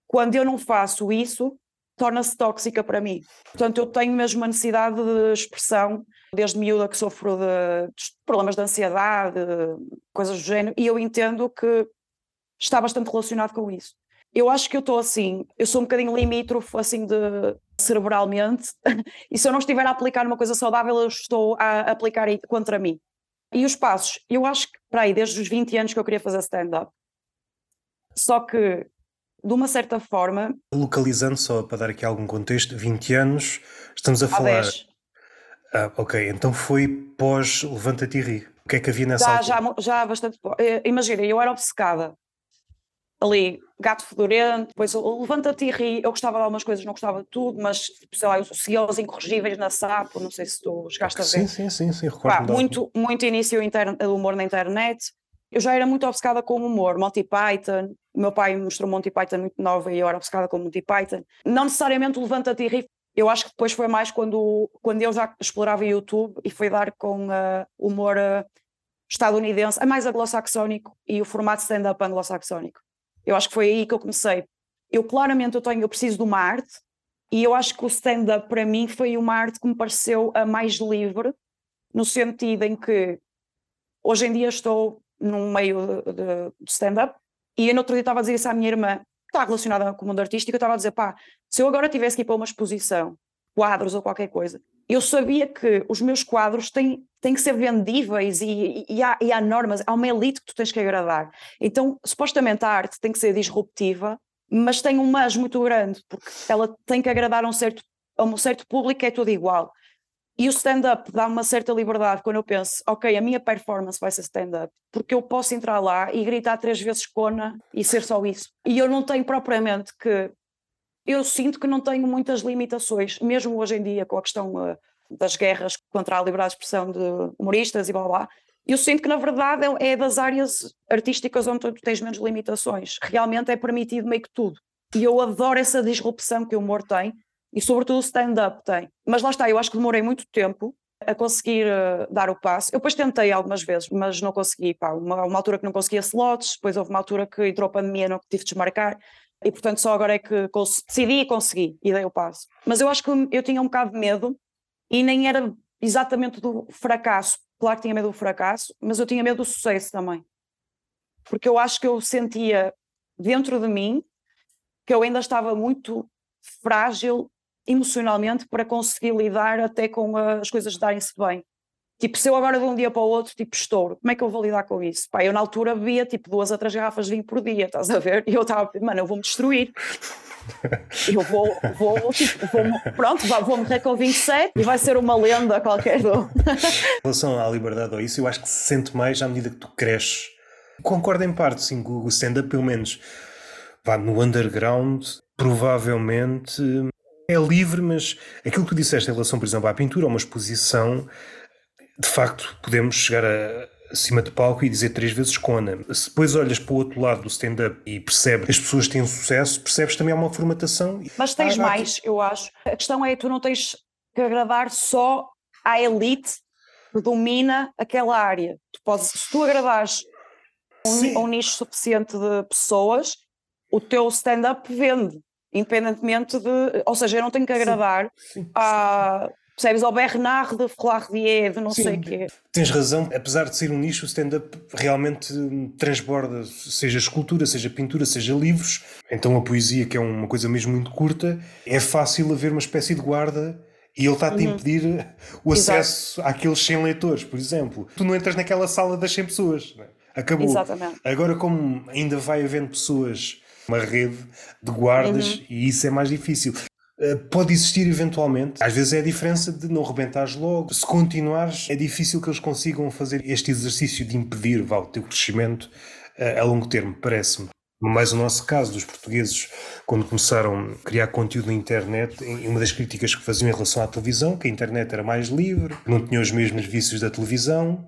quando eu não faço isso, torna-se tóxica para mim. Portanto, eu tenho mesmo uma necessidade de expressão, desde miúda que sofro de problemas de ansiedade, coisas do género, e eu entendo que está bastante relacionado com isso. Eu acho que eu estou assim, eu sou um bocadinho limítrofe assim de cerebralmente, e se eu não estiver a aplicar uma coisa saudável, eu estou a aplicar contra mim. E os passos, eu acho que, para aí, desde os 20 anos que eu queria fazer stand-up. Só que, de uma certa forma. Localizando, só para dar aqui algum contexto, 20 anos, estamos a falar. 10. Ah, ok, então foi pós Levanta-te e Ri. O que é que havia nessa já, altura? Já, já bastante. Eh, imagina, eu era obcecada ali gato fedorento, depois levanta-te e ri. Eu gostava de algumas coisas, não gostava de tudo, mas sei lá, eu os incorrigíveis na SAP, não sei se tu chegaste a ver. Sim, sim, sim, sim recordo. Pá, muito, muito início do humor na internet. Eu já era muito obcecada com o humor, Monty Python. O meu pai me mostrou Monty Python muito nova e eu era obcecada com Monty Python. Não necessariamente levanta-te e ri. Eu acho que depois foi mais quando, quando eu já explorava YouTube e foi dar com uh, humor uh, estadunidense, é mais anglo-saxónico e o formato stand-up anglo-saxónico. Eu acho que foi aí que eu comecei. Eu claramente eu tenho, eu preciso de uma arte e eu acho que o stand-up para mim foi uma arte que me pareceu a mais livre, no sentido em que hoje em dia estou num meio de, de stand-up e eu no outro dia estava a dizer isso à minha irmã, que está relacionada com o mundo artístico, eu estava a dizer, pá, se eu agora tivesse que ir para uma exposição, quadros ou qualquer coisa, eu sabia que os meus quadros têm, têm que ser vendíveis e, e, há, e há normas, há uma elite que tu tens que agradar. Então, supostamente a arte tem que ser disruptiva, mas tem um mas muito grande, porque ela tem que agradar a um certo, um certo público é tudo igual. E o stand-up dá uma certa liberdade quando eu penso, ok, a minha performance vai ser stand-up, porque eu posso entrar lá e gritar três vezes cona e ser só isso. E eu não tenho propriamente que eu sinto que não tenho muitas limitações, mesmo hoje em dia com a questão uh, das guerras contra a liberdade de expressão de humoristas e blá blá. Eu sinto que na verdade é, é das áreas artísticas onde tu tens menos limitações. Realmente é permitido meio que tudo. E eu adoro essa disrupção que o humor tem e sobretudo o stand-up tem. Mas lá está, eu acho que demorei muito tempo a conseguir uh, dar o passo. Eu depois tentei algumas vezes, mas não consegui. Pá, uma, uma altura que não conseguia slots, depois houve uma altura que entrou a pandemia, não tive de desmarcar. E portanto só agora é que decidi e consegui e dei o passo. Mas eu acho que eu tinha um bocado de medo e nem era exatamente do fracasso. Claro que tinha medo do fracasso, mas eu tinha medo do sucesso também. Porque eu acho que eu sentia dentro de mim que eu ainda estava muito frágil emocionalmente para conseguir lidar até com as coisas darem-se bem. Tipo, se eu agora de um dia para o outro, tipo, estouro, como é que eu vou lidar com isso? Pá, eu na altura bebia tipo duas ou três garrafas de vinho por dia, estás a ver? E eu estava, mano, eu vou-me destruir. Eu vou, vou, tipo, vou pronto, vou morrer com 27 e vai ser uma lenda qualquer do. Em relação à liberdade ou isso, eu acho que se sente mais à medida que tu cresces. Concordo em parte, sim, com o stand-up, pelo menos vá no underground, provavelmente é livre, mas aquilo que tu disseste em relação, por exemplo, à pintura, a uma exposição, de facto, podemos chegar a, acima de palco e dizer três vezes Cona. Se depois olhas para o outro lado do stand-up e percebes que as pessoas têm sucesso, percebes também há uma formatação. Mas tens ah, mais, eu acho. A questão é tu não tens que agradar só à elite que domina aquela área. Tu podes, se tu agradares um, um nicho suficiente de pessoas, o teu stand-up vende independentemente de. Ou seja, eu não tenho que agradar sim, sim, a. Percebes? Ao Bernard de Flardier, de não sim, sei o quê. Tens razão, apesar de ser um nicho, o stand-up realmente transborda, seja escultura, seja pintura, seja livros. Então a poesia, que é uma coisa mesmo muito curta, é fácil haver uma espécie de guarda e ele está-te a uhum. impedir o acesso Exato. àqueles 100 leitores, por exemplo. Tu não entras naquela sala das 100 pessoas. É? Acabou. Exatamente. Agora, como ainda vai havendo pessoas uma rede de guardas uhum. e isso é mais difícil. Uh, pode existir eventualmente, às vezes é a diferença de não rebentares logo. Se continuares, é difícil que eles consigam fazer este exercício de impedir o teu crescimento uh, a longo termo, parece-me. Mais o nosso caso dos portugueses, quando começaram a criar conteúdo na internet, uma das críticas que faziam em relação à televisão, que a internet era mais livre, não tinha os mesmos vícios da televisão.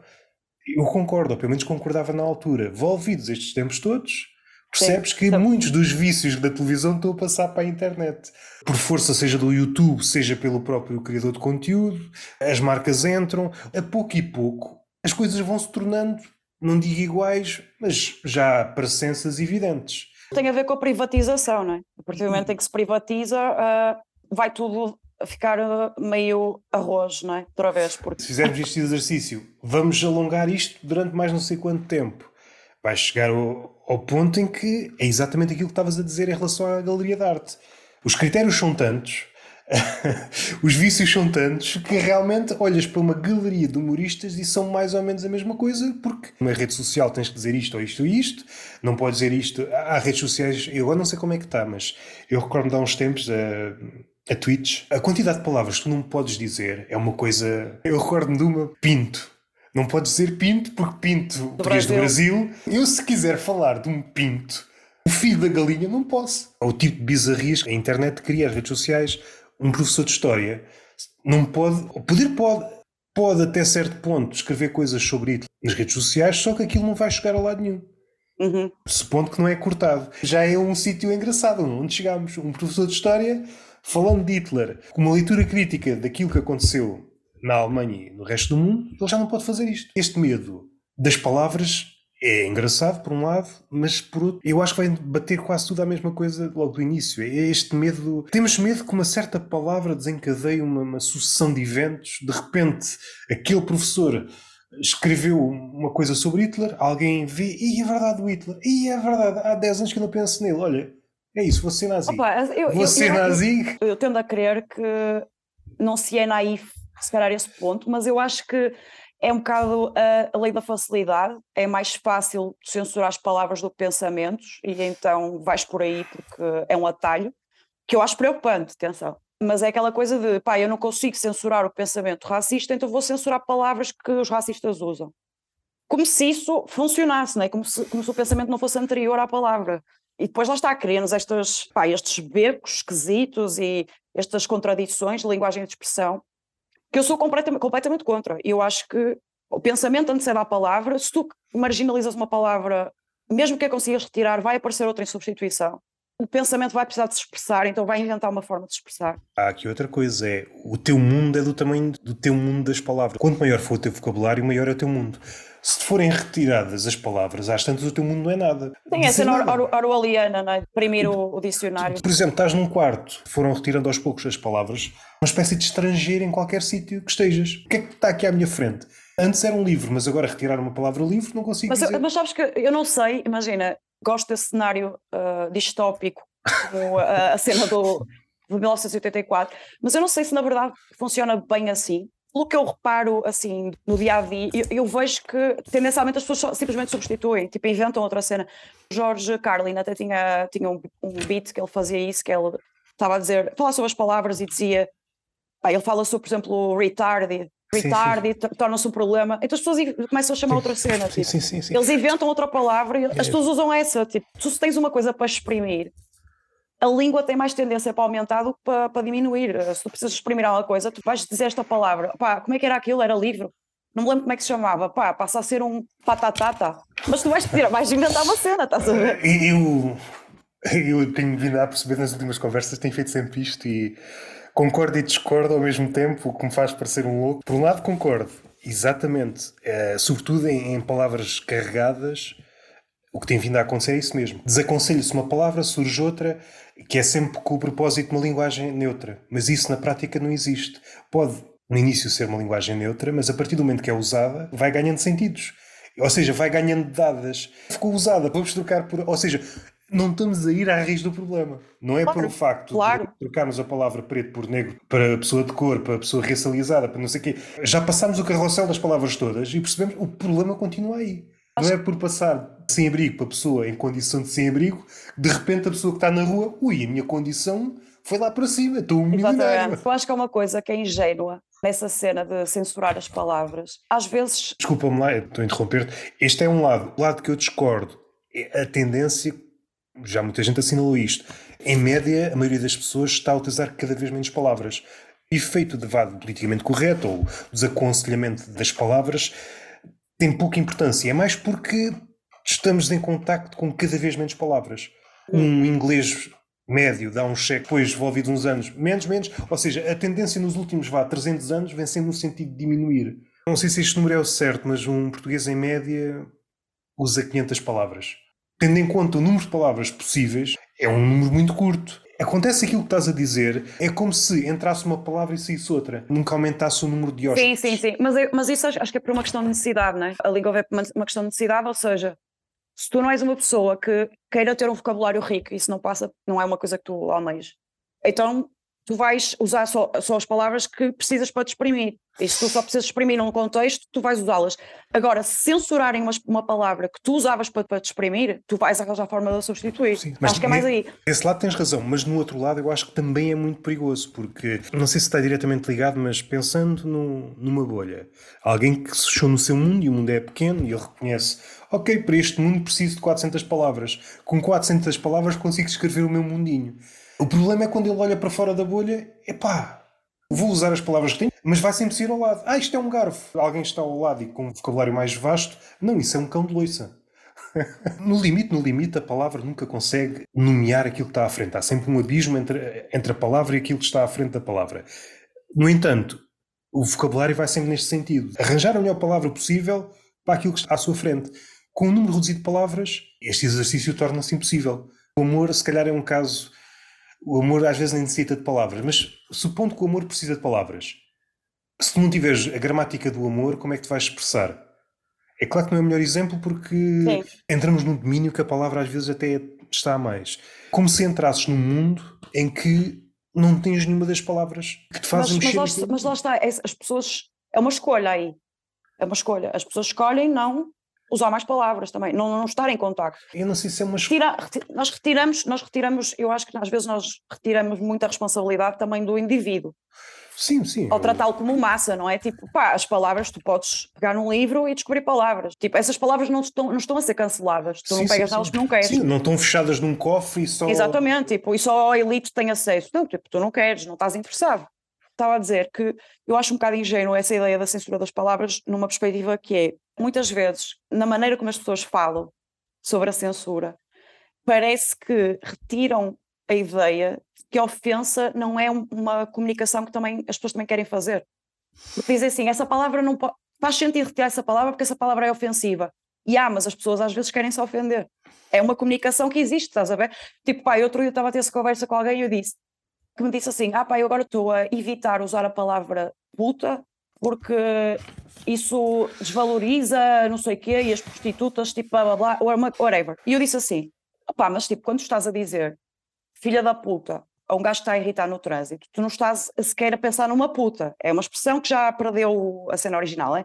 Eu concordo, ou pelo menos concordava na altura. Volvidos estes tempos todos, percebes Sim, que sabe. muitos dos vícios da televisão estão a passar para a internet. Por força, seja do YouTube, seja pelo próprio criador de conteúdo, as marcas entram, a pouco e pouco as coisas vão se tornando, não digo iguais, mas já presenças evidentes. Tem a ver com a privatização, não é? A partir do momento em que se privatiza, uh, vai tudo ficar uh, meio arroz, não é? Outra vez. Porque... Se fizermos este exercício, vamos alongar isto durante mais não sei quanto tempo. Vai chegar ao, ao ponto em que é exatamente aquilo que estavas a dizer em relação à galeria de arte. Os critérios são tantos, os vícios são tantos, que realmente olhas para uma galeria de humoristas e são mais ou menos a mesma coisa, porque numa rede social tens que dizer isto ou isto ou isto, não podes dizer isto. Há redes sociais, eu agora não sei como é que está, mas eu recordo-me há uns tempos a, a Twitch, a quantidade de palavras que tu não podes dizer é uma coisa. Eu recordo-me de uma pinto. Não podes dizer pinto, porque pinto, do português do Brasil. Eu, se quiser falar de um pinto, o filho da galinha, não posso. É o tipo de bizarrias que a internet cria, as redes sociais. Um professor de história não pode, poder pode, pode até certo ponto escrever coisas sobre Hitler nas redes sociais, só que aquilo não vai chegar a lado nenhum. Uhum. Supondo que não é cortado. Já é um sítio engraçado onde chegamos. Um professor de história falando de Hitler, com uma leitura crítica daquilo que aconteceu na Alemanha e no resto do mundo, ele já não pode fazer isto. Este medo das palavras é engraçado, por um lado, mas por outro, eu acho que vai bater quase tudo a mesma coisa logo do início. É este medo. Temos medo que uma certa palavra desencadeie uma, uma sucessão de eventos. De repente, aquele professor escreveu uma coisa sobre Hitler, alguém vê, e é verdade o Hitler, e é verdade, há 10 anos que eu não penso nele, olha, é isso, vou ser nazi. Opa, eu, vou eu- eu- nazi. Eu, eu tendo a crer que não se é naif, se esse ponto, mas eu acho que é um bocado a, a lei da facilidade, é mais fácil censurar as palavras do que pensamentos, e então vais por aí porque é um atalho, que eu acho preocupante, atenção. Mas é aquela coisa de, pá, eu não consigo censurar o pensamento racista, então vou censurar palavras que os racistas usam. Como se isso funcionasse, não é? como, se, como se o pensamento não fosse anterior à palavra. E depois lá está, criando estes, pá, estes becos esquisitos e estas contradições de linguagem de expressão, que eu sou completamente, completamente contra. Eu acho que o pensamento antecede à palavra, se tu marginalizas uma palavra, mesmo que a consigas retirar, vai aparecer outra em substituição. O pensamento vai precisar de se expressar, então vai inventar uma forma de se expressar. Há aqui outra coisa, é o teu mundo é do tamanho do teu mundo das palavras. Quanto maior for o teu vocabulário, maior é o teu mundo. Se te forem retiradas as palavras, às tantas o teu mundo não é nada. Tem Dizer essa nada. or, or, orwelliana, não é? Imprimir o, o dicionário. Por exemplo, estás num quarto, foram retirando aos poucos as palavras, uma espécie de estrangeiro em qualquer sítio que estejas. O que é que está aqui à minha frente? Antes era um livro, mas agora retirar uma palavra livre não consigo Mas, dizer. mas sabes que eu não sei, imagina, gosto desse cenário ah, distópico, como a, a cena do, de 1984, mas eu não sei se na verdade funciona bem assim. Pelo que eu reparo, assim, no dia a dia, eu, eu vejo que tendencialmente as pessoas só- simplesmente substituem, tipo, inventam outra cena. George Carlin até tinha, tinha um, um beat que ele fazia isso, que ele estava a dizer, falar sobre as palavras e dizia, pá, ele fala sobre, por exemplo, o retarded, Sim, sim. retarded tor- torna-se um problema, então as pessoas começam a chamar outra cena, Sim, tipo, sim, sim, sim. eles inventam outra palavra e as pessoas usam essa. Tipo, tu se tens uma coisa para exprimir, a língua tem mais tendência para aumentar do que para, para diminuir. Se tu precisas exprimir alguma coisa, tu vais dizer esta palavra. Pá, como é que era aquilo? Era livro. Não me lembro como é que se chamava. Pá, passa a ser um patatata. Mas tu vais dizer, vais inventar uma cena, estás a ver? Eu, eu tenho vindo a perceber nas últimas conversas, tenho feito sempre isto e concordo e discordo ao mesmo tempo, o que me faz parecer um louco. Por um lado, concordo, exatamente, eh, sobretudo em, em palavras carregadas. O que tem vindo a acontecer é isso mesmo. Desaconselho-se uma palavra, surge outra, que é sempre com o propósito de uma linguagem neutra. Mas isso na prática não existe. Pode, no início, ser uma linguagem neutra, mas a partir do momento que é usada, vai ganhando sentidos. Ou seja, vai ganhando dadas. Ficou usada, vamos trocar por. Ou seja, não estamos a ir à raiz do problema. Não é Claro, pelo facto claro. de trocarmos a palavra preto por negro para a pessoa de cor, para a pessoa racializada, para não sei o quê. Já passámos o carrossel das palavras todas e percebemos o problema continua aí. Não é por passar sem abrigo para a pessoa em condição de sem abrigo, de repente a pessoa que está na rua, ui, a minha condição foi lá para cima, estou um milionário. Eu acho que é uma coisa que é ingênua nessa cena de censurar as palavras. Às vezes, Desculpa-me lá, estou a interromper-te. Este é um lado. O lado que eu discordo é a tendência, já muita gente assinalou isto, em média, a maioria das pessoas está a utilizar cada vez menos palavras. Efeito de vado politicamente correto ou desaconselhamento das palavras tem pouca importância. É mais porque estamos em contacto com cada vez menos palavras. Um inglês médio dá um cheque, depois, envolvido uns anos, menos, menos. Ou seja, a tendência nos últimos, vá, 300 anos vem sempre no sentido de diminuir. Não sei se este número é o certo, mas um português em média usa 500 palavras. Tendo em conta o número de palavras possíveis, é um número muito curto. Acontece aquilo que estás a dizer, é como se entrasse uma palavra e saísse outra. Nunca aumentasse o número de Sim, hóspedes. sim, sim. Mas, eu- mas isso acho, acho que é por uma questão de necessidade, não é? A língua é uma questão de necessidade, ou seja, se tu não és uma pessoa que queira ter um vocabulário rico, isso não passa, não é uma coisa que tu almejas, então tu vais usar só, só as palavras que precisas para te exprimir. E se tu só precisas exprimir num contexto, tu vais usá-las. Agora, se censurarem uma, uma palavra que tu usavas para, para te exprimir, tu vais arranjar forma de a substituir. Sim, mas acho que é mais aí. Desse lado tens razão, mas no outro lado eu acho que também é muito perigoso, porque não sei se está diretamente ligado, mas pensando no- numa bolha, alguém que se fechou no seu mundo e o mundo é pequeno e ele reconhece, ok, para este mundo preciso de 400 palavras, com 400 palavras consigo escrever o meu mundinho. O problema é quando ele olha para fora da bolha, epá, vou usar as palavras que tenho, mas vai sempre ser ao lado. Ah, isto é um garfo. Alguém está ao lado e com um vocabulário mais vasto. Não, isso é um cão de loiça. No limite, no limite, a palavra nunca consegue nomear aquilo que está à frente. Há sempre um abismo entre, entre a palavra e aquilo que está à frente da palavra. No entanto, o vocabulário vai sempre neste sentido. Arranjar a melhor palavra possível para aquilo que está à sua frente. Com um número reduzido de palavras, este exercício torna-se impossível. O amor, se calhar, é um caso. O amor às vezes nem necessita de palavras, mas supondo que o amor precisa de palavras, se tu não tiveres a gramática do amor, como é que te vais expressar? É claro que não é o melhor exemplo porque Sim. entramos num domínio que a palavra às vezes até está a mais. Como se entrasses num mundo em que não tens nenhuma das palavras que te fazem mas, mexer. Mas lá, mas lá está, é, as pessoas. É uma escolha aí. É uma escolha. As pessoas escolhem não usar mais palavras também, não, não estar em contacto. Eu não sei se é uma Retira, nós retiramos, nós retiramos, eu acho que às vezes nós retiramos muita responsabilidade também do indivíduo. Sim, sim. Ao tratá-lo como massa, não é? Tipo, pá, as palavras, tu podes pegar num livro e descobrir palavras. Tipo, essas palavras não estão, não estão a ser canceladas. Tu sim, não pegas nelas porque não queres. Sim, não estão fechadas num cofre e só. Exatamente, tipo, e só a elite tem acesso. Não, tipo, tu não queres, não estás interessado. Estava a dizer que eu acho um bocado ingênuo essa ideia da censura das palavras numa perspectiva que é, muitas vezes, na maneira como as pessoas falam sobre a censura, parece que retiram a ideia que a ofensa não é uma comunicação que também as pessoas também querem fazer. Dizem assim, essa palavra não pode, faz sentido retirar essa palavra porque essa palavra é ofensiva. E há, mas as pessoas às vezes querem se ofender. É uma comunicação que existe, estás a ver? Tipo, pai, outro dia eu estava a ter essa conversa com alguém e eu disse, que me disse assim, ah pá, eu agora estou a evitar usar a palavra puta porque isso desvaloriza não sei o quê e as prostitutas, tipo, blá blá blá, whatever. E eu disse assim, opá, mas tipo, quando estás a dizer filha da puta a um gajo que está a irritar no trânsito, tu não estás sequer a pensar numa puta. É uma expressão que já perdeu a cena original, é?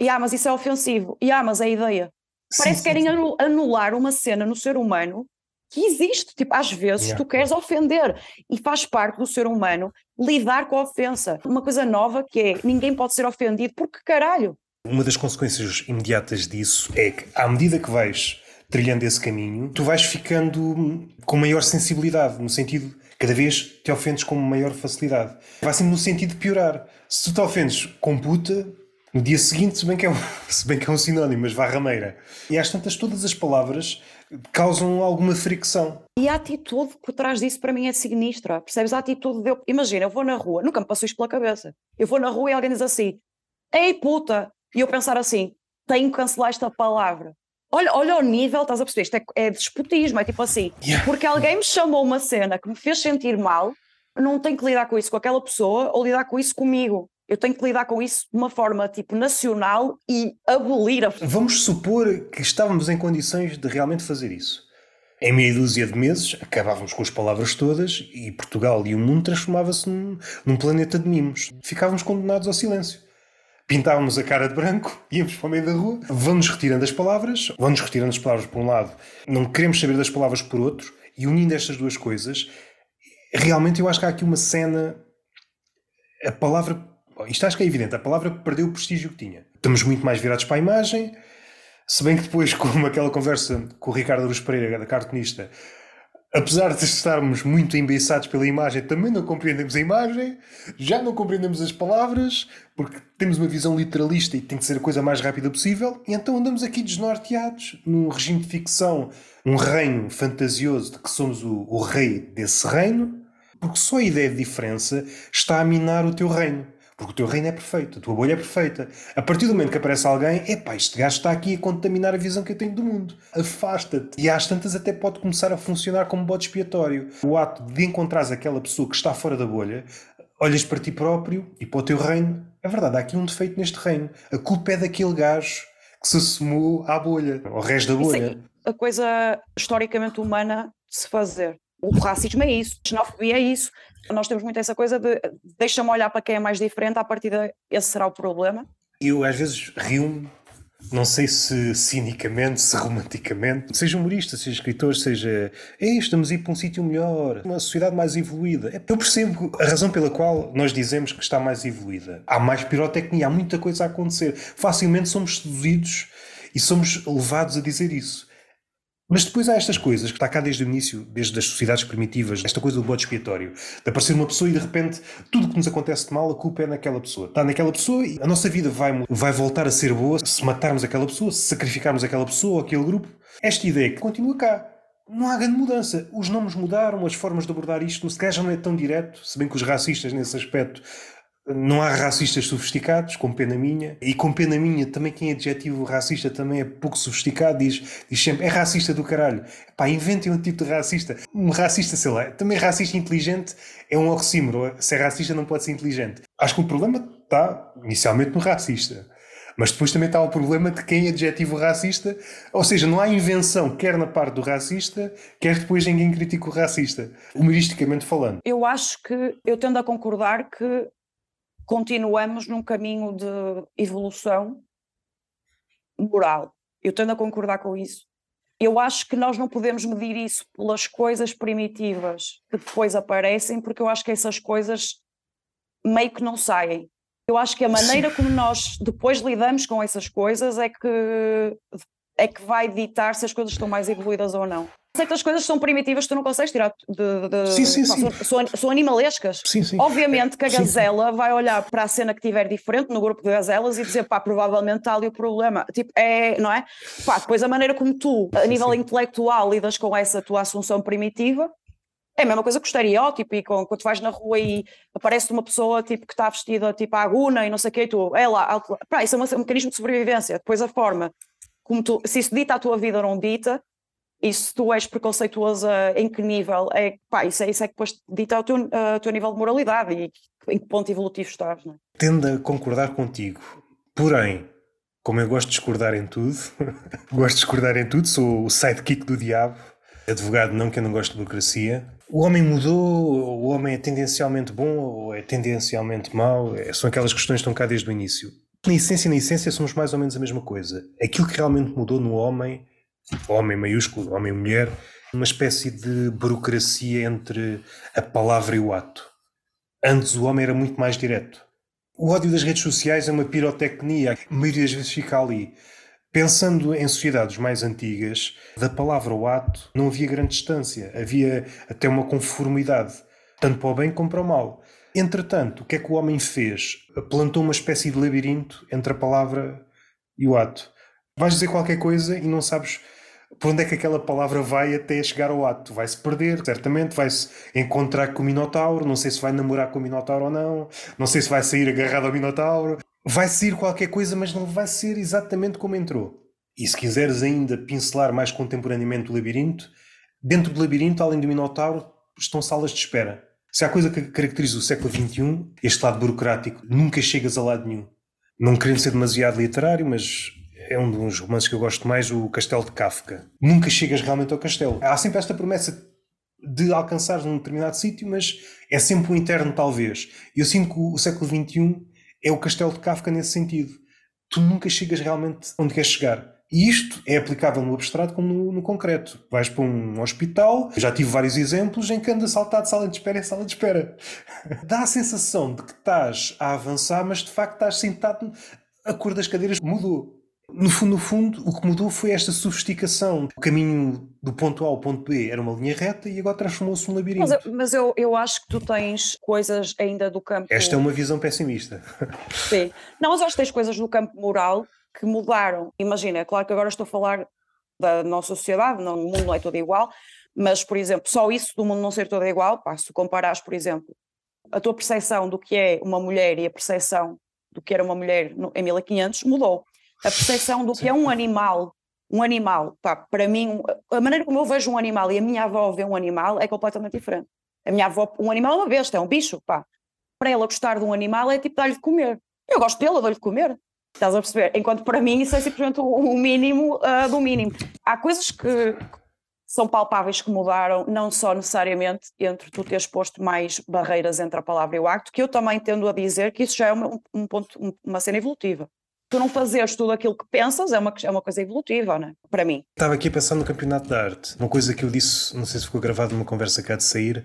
E ah, mas isso é ofensivo. E ah, mas é a ideia. Parece que querem anular uma cena no ser humano que existe. Tipo, às vezes yeah. tu queres ofender e faz parte do ser humano lidar com a ofensa. Uma coisa nova que é ninguém pode ser ofendido porque caralho. Uma das consequências imediatas disso é que, à medida que vais trilhando esse caminho, tu vais ficando com maior sensibilidade, no sentido cada vez te ofendes com maior facilidade. Vai sempre no sentido de piorar. Se tu te ofendes com puta, no dia seguinte, se bem que é um, se bem que é um sinónimo, mas vá rameira. E às tantas, todas as palavras causam alguma fricção. E a atitude por trás disso para mim é sinistra. Percebes? A atitude de eu. Imagina, eu vou na rua, nunca me passou isto pela cabeça. Eu vou na rua e alguém diz assim: Ei puta! E eu pensar assim: tenho que cancelar esta palavra. Olha, olha o nível, estás a perceber? Isto é, é despotismo, é tipo assim. Yeah. Porque alguém me chamou uma cena que me fez sentir mal, não tenho que lidar com isso com aquela pessoa ou lidar com isso comigo. Eu tenho que lidar com isso de uma forma tipo nacional e abolir a. Vamos supor que estávamos em condições de realmente fazer isso. Em meia dúzia de meses acabávamos com as palavras todas e Portugal e o mundo transformava-se num, num planeta de mimos. Ficávamos condenados ao silêncio pintávamos a cara de branco, íamos para o meio da rua, vão-nos retirando as palavras, vão-nos retirando as palavras por um lado, não queremos saber das palavras por outro, e unindo estas duas coisas, realmente eu acho que há aqui uma cena. A palavra. Isto acho que é evidente, a palavra perdeu o prestígio que tinha. Estamos muito mais virados para a imagem, se bem que depois, como aquela conversa com o Ricardo Aruz Pereira, da cartunista, apesar de estarmos muito embeiçados pela imagem, também não compreendemos a imagem, já não compreendemos as palavras, porque temos uma visão literalista e tem que ser a coisa mais rápida possível, e então andamos aqui desnorteados num regime de ficção, um reino fantasioso de que somos o, o rei desse reino, porque só a ideia de diferença está a minar o teu reino. Porque o teu reino é perfeito, a tua bolha é perfeita. A partir do momento que aparece alguém, epá, este gajo está aqui a contaminar a visão que eu tenho do mundo. Afasta-te. E às tantas até pode começar a funcionar como bode expiatório. O ato de encontrares aquela pessoa que está fora da bolha, olhas para ti próprio e para o teu reino. É verdade, há aqui um defeito neste reino. A culpa é daquele gajo que se assumou à bolha, ao resto da bolha. É a coisa historicamente humana de se fazer. O racismo é isso, a xenofobia é isso, nós temos muito essa coisa de deixa-me olhar para quem é mais diferente, a partir daí esse será o problema. Eu às vezes rio-me, não sei se cinicamente, se romanticamente, seja humorista, seja escritor, seja Ei, estamos a ir para um sítio melhor, uma sociedade mais evoluída. Eu percebo a razão pela qual nós dizemos que está mais evoluída. Há mais pirotecnia, há muita coisa a acontecer. Facilmente somos seduzidos e somos levados a dizer isso. Mas depois há estas coisas que está cá desde o início, desde as sociedades primitivas, esta coisa do bode expiatório, de aparecer uma pessoa e de repente tudo que nos acontece de mal, a culpa é naquela pessoa. Está naquela pessoa e a nossa vida vai, vai voltar a ser boa se matarmos aquela pessoa, se sacrificarmos aquela pessoa ou aquele grupo. Esta ideia que continua cá. Não há grande mudança. Os nomes mudaram, as formas de abordar isto, se calhar já não é tão direto, se bem que os racistas nesse aspecto não há racistas sofisticados, com pena minha, e com pena minha também quem é adjetivo racista também é pouco sofisticado, diz, diz sempre é racista do caralho. Pá, inventem um tipo de racista. Um racista, sei lá, também racista inteligente é um oxímoro. Se é racista não pode ser inteligente. Acho que o problema está inicialmente no racista. Mas depois também está o problema de quem adjetivo racista, ou seja, não há invenção, quer na parte do racista, quer depois ninguém critica o racista, humoristicamente falando. Eu acho que, eu tendo a concordar que continuamos num caminho de evolução moral. Eu tendo a concordar com isso. Eu acho que nós não podemos medir isso pelas coisas primitivas que depois aparecem, porque eu acho que essas coisas meio que não saem. Eu acho que a maneira Sim. como nós depois lidamos com essas coisas é que, é que vai ditar se as coisas estão mais evoluídas ou não. Certas coisas são primitivas que tu não consegues tirar de. de sim, sim, sim. São, são, animalescas. Sim, sim. Obviamente que a gazela vai olhar para a cena que tiver diferente no grupo de gazelas e dizer, pá, provavelmente está ali o problema. Tipo, é, não é? Pá, depois a maneira como tu, a nível intelectual, lidas com essa tua assunção primitiva é a mesma coisa com o estereótipo e com, quando tu vais na rua e aparece uma pessoa tipo, que está vestida tipo a aguna e não sei o que, e tu, é lá, pá, isso é um mecanismo de sobrevivência. Depois a forma como tu, se isso dita a tua vida ou não dita, se tu és preconceituosa em que nível, é, pá, isso, é, isso é que depois dita o teu, uh, teu nível de moralidade e em que ponto evolutivo estás. Não é? Tendo a concordar contigo, porém, como eu gosto de discordar em tudo, gosto de discordar em tudo, sou o sidekick do diabo, advogado não, que eu não gosto de burocracia, o homem mudou, o homem é tendencialmente bom ou é tendencialmente mau? É, são aquelas questões que estão cá desde o início. Na essência, na essência, somos mais ou menos a mesma coisa. Aquilo que realmente mudou no homem, homem maiúsculo, homem e mulher, uma espécie de burocracia entre a palavra e o ato. Antes o homem era muito mais direto. O ódio das redes sociais é uma pirotecnia, a maioria das vezes fica ali. Pensando em sociedades mais antigas, da palavra ao ato não havia grande distância, havia até uma conformidade, tanto para o bem como para o mal. Entretanto, o que é que o homem fez? Plantou uma espécie de labirinto entre a palavra e o ato. Vais dizer qualquer coisa e não sabes por onde é que aquela palavra vai até chegar ao ato. Vai-se perder, certamente, vai-se encontrar com o Minotauro, não sei se vai namorar com o Minotauro ou não, não sei se vai sair agarrado ao Minotauro, vai sair qualquer coisa, mas não vai ser exatamente como entrou. E se quiseres ainda pincelar mais contemporaneamente o labirinto, dentro do labirinto, além do Minotauro, estão salas de espera. Se há coisa que caracteriza o século XXI, este lado burocrático, nunca chegas a lado nenhum. Não querendo ser demasiado literário, mas é um dos romances que eu gosto mais, o Castelo de Kafka. Nunca chegas realmente ao castelo. Há sempre esta promessa de alcançar um determinado sítio, mas é sempre um interno, talvez. Eu sinto que o século XXI é o castelo de Kafka nesse sentido. Tu nunca chegas realmente onde queres chegar. E isto é aplicável no abstrato como no, no, concreto. Vais para um hospital, já tive vários exemplos em que andas saltar de sala de espera em sala de espera. Dá a sensação de que estás a avançar, mas de facto estás sentado, a cor das cadeiras mudou. No fundo, no fundo, o que mudou foi esta sofisticação. O caminho do ponto A ao ponto B era uma linha reta e agora transformou-se num labirinto. Mas, mas eu, eu acho que tu tens coisas ainda do campo. Esta é uma visão pessimista. Sim. Não, mas acho que tens coisas do campo moral que mudaram. Imagina, é claro que agora estou a falar da nossa sociedade, não, o mundo não é todo igual, mas, por exemplo, só isso do mundo não ser todo igual, pá, se comparares, por exemplo, a tua percepção do que é uma mulher e a percepção do que era uma mulher no, em 1500 mudou a percepção do que é um animal. Um animal, pá, para mim, a maneira como eu vejo um animal e a minha avó vê um animal é completamente diferente. A minha avó, um animal é uma besta, é um bicho, pá. Para ela gostar de um animal é tipo dar-lhe de comer. Eu gosto dele, eu dou-lhe de comer. Estás a perceber? Enquanto para mim isso é simplesmente o mínimo uh, do mínimo. Há coisas que são palpáveis que mudaram, não só necessariamente entre tu teres posto mais barreiras entre a palavra e o acto, que eu também tendo a dizer que isso já é um, um ponto, uma cena evolutiva tu não fazeres tudo aquilo que pensas é uma, é uma coisa evolutiva, não é? Para mim. Estava aqui a pensar no campeonato de arte. Uma coisa que eu disse, não sei se ficou gravado numa conversa cá de sair,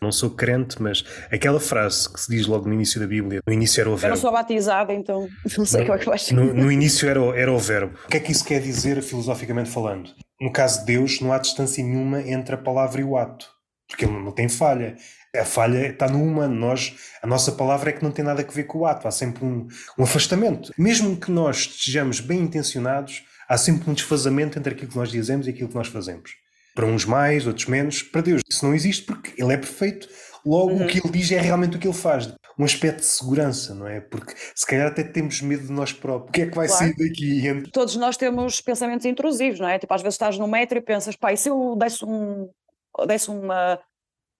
não sou crente, mas aquela frase que se diz logo no início da Bíblia, no início era o verbo. Eu não sou batizada, então não sei no, como é que vais no, no início era o, era o verbo. O que é que isso quer dizer filosoficamente falando? No caso de Deus, não há distância nenhuma entre a palavra e o ato, porque ele não tem falha. A falha está no humano. Nós, a nossa palavra é que não tem nada a ver com o ato. Há sempre um, um afastamento. Mesmo que nós estejamos bem intencionados, há sempre um desfazamento entre aquilo que nós dizemos e aquilo que nós fazemos. Para uns mais, outros menos. Para Deus, isso não existe porque Ele é perfeito. Logo, uhum. o que Ele diz é realmente o que Ele faz. Um aspecto de segurança, não é? Porque se calhar até temos medo de nós próprios. O que é que vai claro. sair daqui? Todos nós temos pensamentos intrusivos, não é? Tipo, às vezes estás no metro e pensas, pá, e se eu desse um desse uma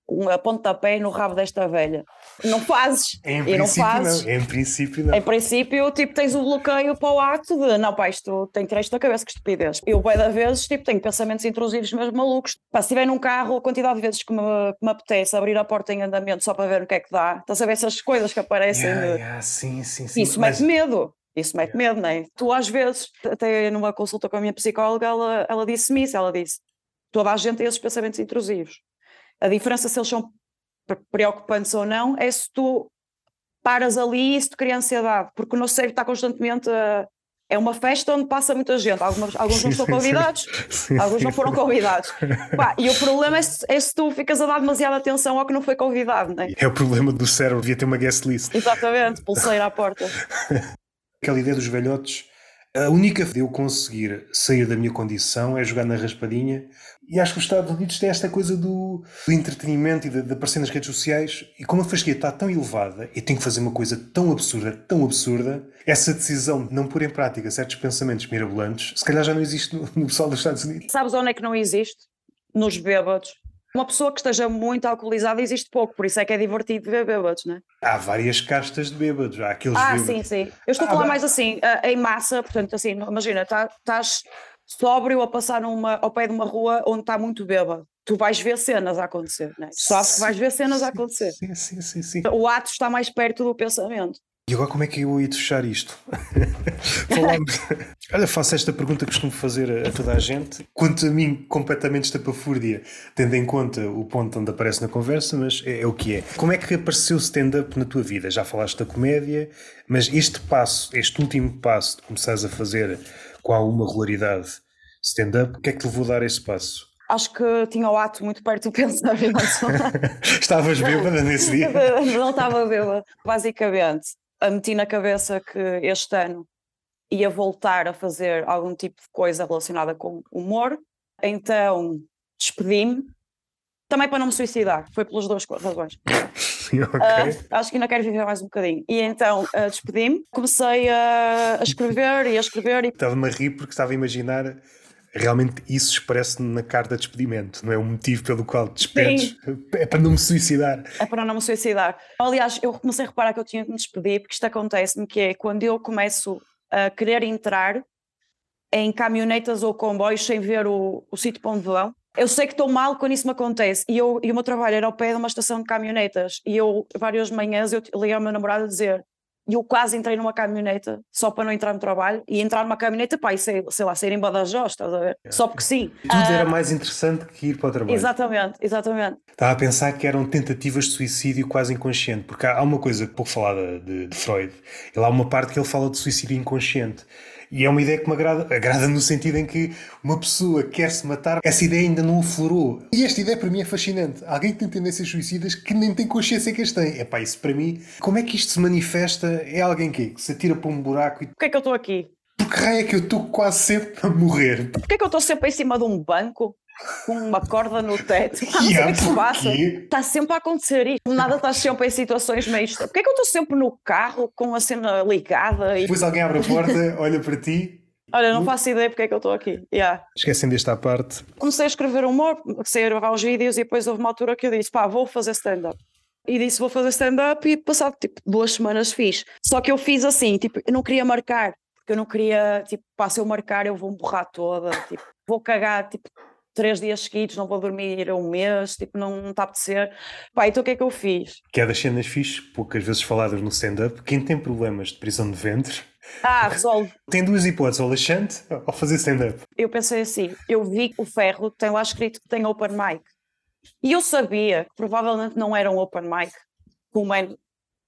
um pontapé no rabo desta velha. Não fazes. Em e não princípio, fazes. não. Em princípio, não. Em princípio, tipo, tens o bloqueio para o ato de não, pá, isto tem que tirar isto da cabeça, que estupidez. Eu, bem da vezes, tipo, tenho pensamentos intrusivos mesmo malucos. Pá, se estiver num carro, a quantidade de vezes que me, que me apetece abrir a porta em andamento só para ver o que é que dá, estás a ver essas coisas que aparecem. Yeah, de- yeah, sim, sim, sim. Isso Mas- mete medo. Isso mete medo, não é? Tu, às vezes, até numa consulta com a minha psicóloga, ela, ela disse-me isso. Ela disse: toda a gente tem esses pensamentos intrusivos. A diferença se eles são pre- preocupantes ou não é se tu paras ali e se te cria ansiedade, porque o nosso cérebro está constantemente a. É uma festa onde passa muita gente. Algumas, alguns não estão convidados, Sim, alguns sim, não foram convidados. Pá, e o problema é se, é se tu ficas a dar demasiada atenção ao que não foi convidado, não é? É o problema do cérebro, devia ter uma guest list. Exatamente, pulseira à porta. Aquela ideia dos velhotes, a única de eu conseguir sair da minha condição é jogar na raspadinha. E acho que os Estados Unidos têm esta coisa do, do entretenimento e de, de aparecer nas redes sociais. E como a fasquia está tão elevada e tenho que fazer uma coisa tão absurda, tão absurda, essa decisão de não pôr em prática certos pensamentos mirabolantes, se calhar já não existe no, no pessoal dos Estados Unidos. Sabes onde é que não existe? Nos bêbados. Uma pessoa que esteja muito alcoolizada existe pouco, por isso é que é divertido ver bêbados, não é? Há várias castas de bêbados. Há aqueles Ah, bêbados. sim, sim. Eu estou a Ah, falar bem. mais assim, ah, em massa, portanto, assim, imagina, tá- estás sóbrio a passar numa, ao pé de uma rua onde está muito bêbado. Tu vais ver cenas a acontecer, não é? Tu sabes que vais ver cenas a acontecer. Sim, sim, sim, sim. O ato está mais perto do pensamento. E agora como é que eu ia fechar isto? Falamos. Olha, faço esta pergunta que costumo fazer a, a toda a gente. Quanto a mim, completamente estapafúrdia, tendo em conta o ponto onde aparece na conversa, mas é, é o que é. Como é que apareceu o stand-up na tua vida? Já falaste da comédia, mas este passo, este último passo de começares a fazer com alguma regularidade stand-up, o que é que te levou a dar esse passo? Acho que tinha o ato muito perto do pensamento. Estavas bêbada nesse dia? não estava bêbada. Basicamente, a meti na cabeça que este ano ia voltar a fazer algum tipo de coisa relacionada com humor, então despedi-me. Também para não me suicidar, foi pelas duas razões. Sim, ok. Ah, acho que ainda quero viver mais um bocadinho. E então ah, despedi-me, comecei a, a escrever e a escrever e Estava-me a rir porque estava a imaginar realmente isso expresso na carta de despedimento, não é o motivo pelo qual te despedes. É para não me suicidar. é para não me suicidar. Aliás, eu comecei a reparar que eu tinha que me despedir, porque isto acontece-me, que é quando eu começo a querer entrar em caminhonetas ou comboios sem ver o, o sítio para onde vão. Eu sei que estou mal quando isso me acontece e, eu, e o meu trabalho era ao pé de uma estação de caminhonetas e eu, várias manhãs, eu liguei ao meu namorado a dizer e eu quase entrei numa caminhoneta só para não entrar no trabalho e entrar numa caminhoneta, pá, e sei, sei lá, sair em Badajoz, estás a ver? Só porque sim. Tudo Ah, era mais interessante que ir para o trabalho. Exatamente, exatamente. Estava a pensar que eram tentativas de suicídio quase inconsciente, porque há há uma coisa pouco falada de, de Freud. Ele há uma parte que ele fala de suicídio inconsciente. E é uma ideia que me agrada, agrada no sentido em que uma pessoa quer se matar, essa ideia ainda não aflorou. E esta ideia para mim é fascinante. Alguém que tem tendências suicidas que nem tem consciência que as tem. É pá, isso para mim, como é que isto se manifesta? É alguém que, que se atira para um buraco e Porquê é que eu estou aqui? por que raio é que eu estou quase sempre a morrer? Porquê é que eu estou sempre em cima de um banco com uma corda no teto? Ah, não sei o Yeah, que se passa. Está sempre a acontecer isto. Nada está sempre em situações meio. Porquê é que eu estou sempre no carro com a cena ligada? E... Depois alguém abre a porta, olha para ti. Olha, não faço ideia porque é que eu estou aqui. Yeah. Esquecem desta parte. Comecei a escrever humor, comecei a gravar os vídeos e depois houve uma altura que eu disse: pá, vou fazer stand-up. E disse: vou fazer stand-up e passado tipo duas semanas fiz. Só que eu fiz assim, tipo, eu não queria marcar, porque eu não queria, tipo, pá, se eu marcar eu vou borrar toda, tipo, vou cagar, tipo, três dias seguidos, não vou dormir um mês, tipo, não está a apetecer. Pá, então o que é que eu fiz? que é das cenas fixes, poucas vezes faladas no stand-up, quem tem problemas de prisão de ventre Ah, resolve. tem duas hipóteses, ou laxante ou fazer stand-up. eu pensei assim, eu vi o ferro tem lá escrito que tem open mic. E eu sabia que provavelmente não era um open mic, como é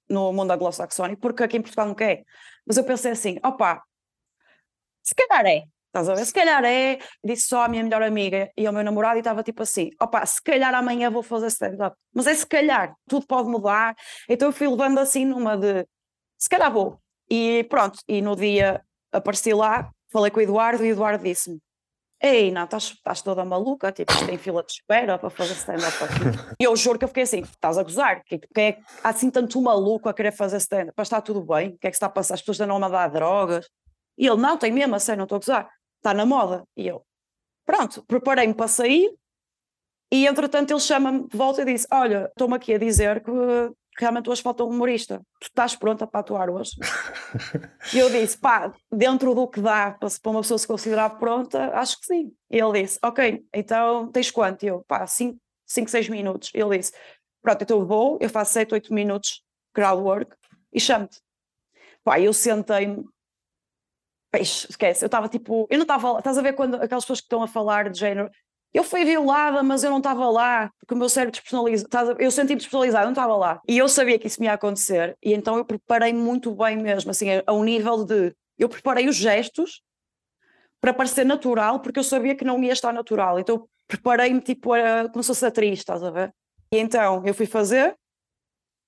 no mundo anglo-saxónico, porque aqui em Portugal não quer. Mas eu pensei assim, opá, se calhar é. Estás a ver? Se calhar é, disse só à minha melhor amiga e ao meu namorado e estava tipo assim, opá, se calhar amanhã vou fazer stand-up. Mas é se calhar, tudo pode mudar. Então eu fui levando assim numa de, se calhar vou. E pronto, e no dia apareci lá, falei com o Eduardo e o Eduardo disse-me, Ei, não, estás, estás toda maluca, tipo, tem fila de espera para fazer stand-up aqui. E eu juro que eu fiquei assim, estás a gozar, que, que é, assim tanto maluco a querer fazer stand-up, está tudo bem, o que é que está a passar, as pessoas andam a dar drogas. E ele, não, tem mesmo, a sério, não estou a gozar, está na moda. E eu, pronto, preparei-me para sair E entretanto ele chama-me de volta e disse: Olha, estou-me aqui a dizer que realmente hoje falta um humorista. Tu estás pronta para atuar hoje? e eu disse: Pá, dentro do que dá para uma pessoa se considerar pronta, acho que sim. E ele disse: Ok, então tens quanto? E eu, pá, 5, 6 minutos. E ele disse: Pronto, então vou, eu faço 7, 8 minutos crowd work e chamo-te. Pá, eu sentei-me. Esquece, eu estava tipo, eu não estava, estás a ver quando aquelas pessoas que estão a falar de género, eu fui violada, mas eu não estava lá, porque o meu cérebro despersonalizado, eu senti-me despersonalizado, não estava lá. E eu sabia que isso me ia acontecer, e então eu preparei muito bem mesmo, assim, a um nível de. Eu preparei os gestos para parecer natural, porque eu sabia que não ia estar natural. Então preparei-me tipo a, como se fosse atriz, estás a ver? E então eu fui fazer,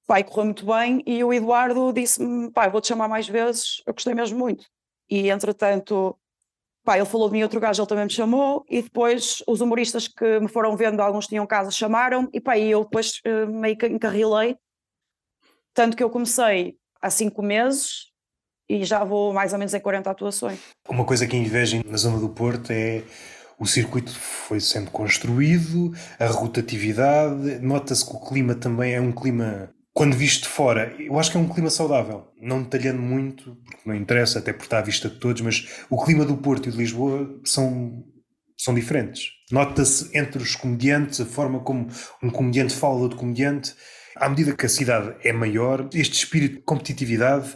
pai, correu muito bem, e o Eduardo disse-me: pai, vou-te chamar mais vezes, eu gostei mesmo muito. E entretanto Pá, ele falou de mim, outro gajo, ele também me chamou, e depois os humoristas que me foram vendo, alguns tinham casa, chamaram e pá, e eu depois uh, meio que encarrilei. Tanto que eu comecei há cinco meses e já vou mais ou menos em 40 atuações. Uma coisa que invejem na zona do Porto é o circuito foi sendo construído, a rotatividade, nota-se que o clima também é um clima quando visto de fora, eu acho que é um clima saudável. Não detalhando muito, porque não interessa, até por estar à vista de todos, mas o clima do Porto e de Lisboa são, são diferentes. Nota-se entre os comediantes, a forma como um comediante fala do outro comediante. À medida que a cidade é maior, este espírito de competitividade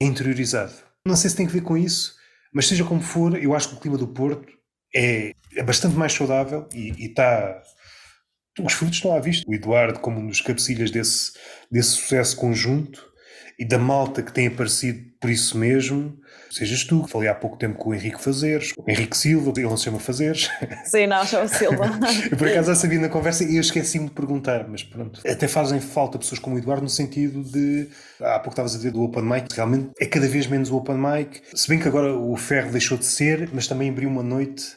é interiorizado. Não sei se tem a ver com isso, mas seja como for, eu acho que o clima do Porto é, é bastante mais saudável e está os frutos estão à vista. O Eduardo, como um dos cabecilhas desse, desse sucesso conjunto e da malta que tem aparecido por isso mesmo, sejas tu, que falei há pouco tempo com o Henrique Fazeres, o Henrique Silva, ele não se chama Fazeres. Sim, não, chama Silva. eu por acaso já sabia na conversa e eu esqueci-me de perguntar, mas pronto. Até fazem falta pessoas como o Eduardo no sentido de, há pouco estavas a dizer do Open Mic, realmente é cada vez menos o Open Mic, se bem que agora o Ferro deixou de ser, mas também abriu uma noite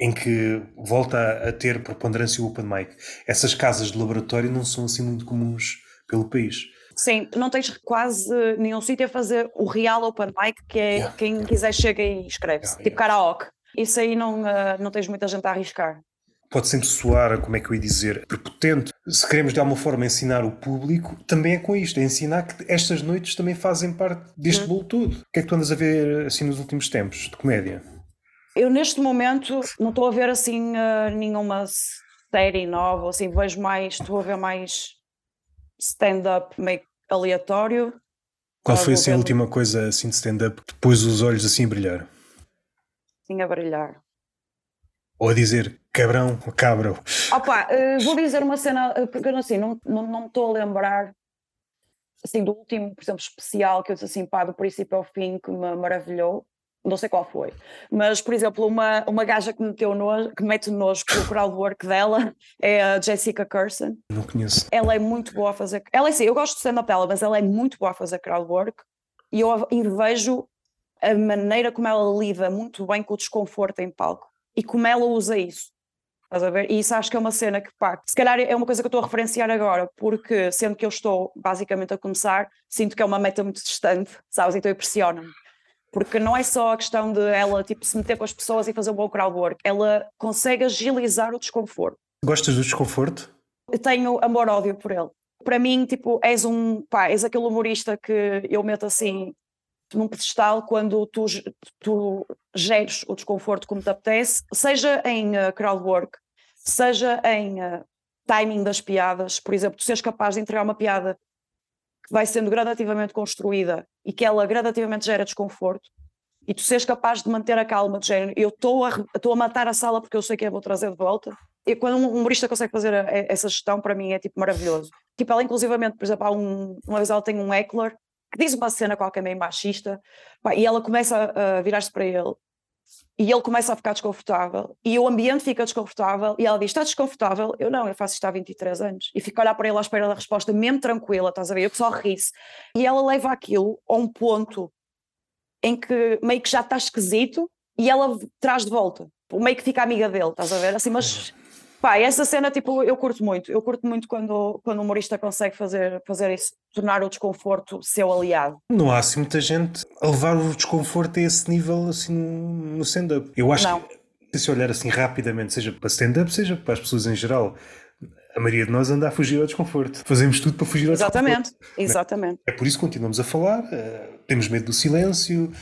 em que volta a ter preponderância o open mic. Essas casas de laboratório não são assim muito comuns pelo país. Sim, não tens quase nenhum sítio a fazer o real open mic, que é yeah. quem quiser chega e escreve-se, yeah, tipo yeah. karaoke. Isso aí não, uh, não tens muita gente a arriscar. Pode sempre soar, como é que eu ia dizer, prepotente. Se queremos de alguma forma ensinar o público, também é com isto, é ensinar que estas noites também fazem parte deste hum. bolo todo. O que é que tu andas a ver assim nos últimos tempos de comédia? Eu neste momento não estou a ver assim uh, nenhuma série nova, assim, vejo mais, estou a ver mais stand-up meio aleatório. Qual foi assim a última coisa assim de stand-up que pôs os olhos assim a brilhar? Sim, a brilhar. Ou a dizer cabrão ou cabro? Opa, uh, vou dizer uma cena, uh, porque assim, não, não, não estou a lembrar assim, do último, por exemplo, especial que eu disse assim, pá, do princípio ao fim, que me maravilhou não sei qual foi, mas por exemplo, uma, uma gaja que meteu nojo, que mete nojo o crowdwork dela é a Jessica Curson. Não conheço. Ela é muito boa a fazer. Ela é assim, eu gosto de stand-up dela, mas ela é muito boa a fazer crowdwork e eu vejo a maneira como ela lida muito bem com o desconforto em palco e como ela usa isso. Estás a ver? E isso acho que é uma cena que, pá, se calhar é uma coisa que eu estou a referenciar agora, porque sendo que eu estou basicamente a começar, sinto que é uma meta muito distante, sabes? Então impressiona-me porque não é só a questão de ela tipo, se meter com as pessoas e fazer um bom crowdwork, ela consegue agilizar o desconforto. Gostas do desconforto? Eu tenho amor-ódio por ele. Para mim, tipo, és um, pá, és aquele humorista que eu meto assim num pedestal quando tu, tu geres o desconforto como te apetece, seja em uh, crowdwork, seja em uh, timing das piadas, por exemplo, tu seres capaz de entregar uma piada que vai sendo gradativamente construída e que ela gradativamente gera desconforto, e tu seres capaz de manter a calma de género, eu estou a, estou a matar a sala porque eu sei que eu vou trazer de volta. E quando um humorista consegue fazer a, a, essa gestão, para mim é tipo maravilhoso. Tipo, ela inclusivamente, por exemplo, há um, uma vez ela tem um heckler que diz uma cena qualquer meio machista, pá, e ela começa a, a virar-se para ele e ele começa a ficar desconfortável e o ambiente fica desconfortável e ela diz, está desconfortável? Eu não, eu faço isto há 23 anos e fico a olhar para ele à espera da resposta, mesmo tranquila, estás a ver? Eu que só ri-se. E ela leva aquilo a um ponto em que meio que já está esquisito e ela traz de volta, meio que fica amiga dele, estás a ver? Assim, mas Pá, essa cena, tipo, eu curto muito. Eu curto muito quando, quando o humorista consegue fazer, fazer isso, tornar o desconforto seu aliado. Não há assim muita gente a levar o desconforto a esse nível, assim, no stand-up. Eu acho não. que Se olhar assim rapidamente, seja para stand-up, seja para as pessoas em geral, a maioria de nós anda a fugir ao desconforto. Fazemos tudo para fugir ao exatamente, desconforto. Exatamente, É por isso que continuamos a falar, uh, temos medo do silêncio.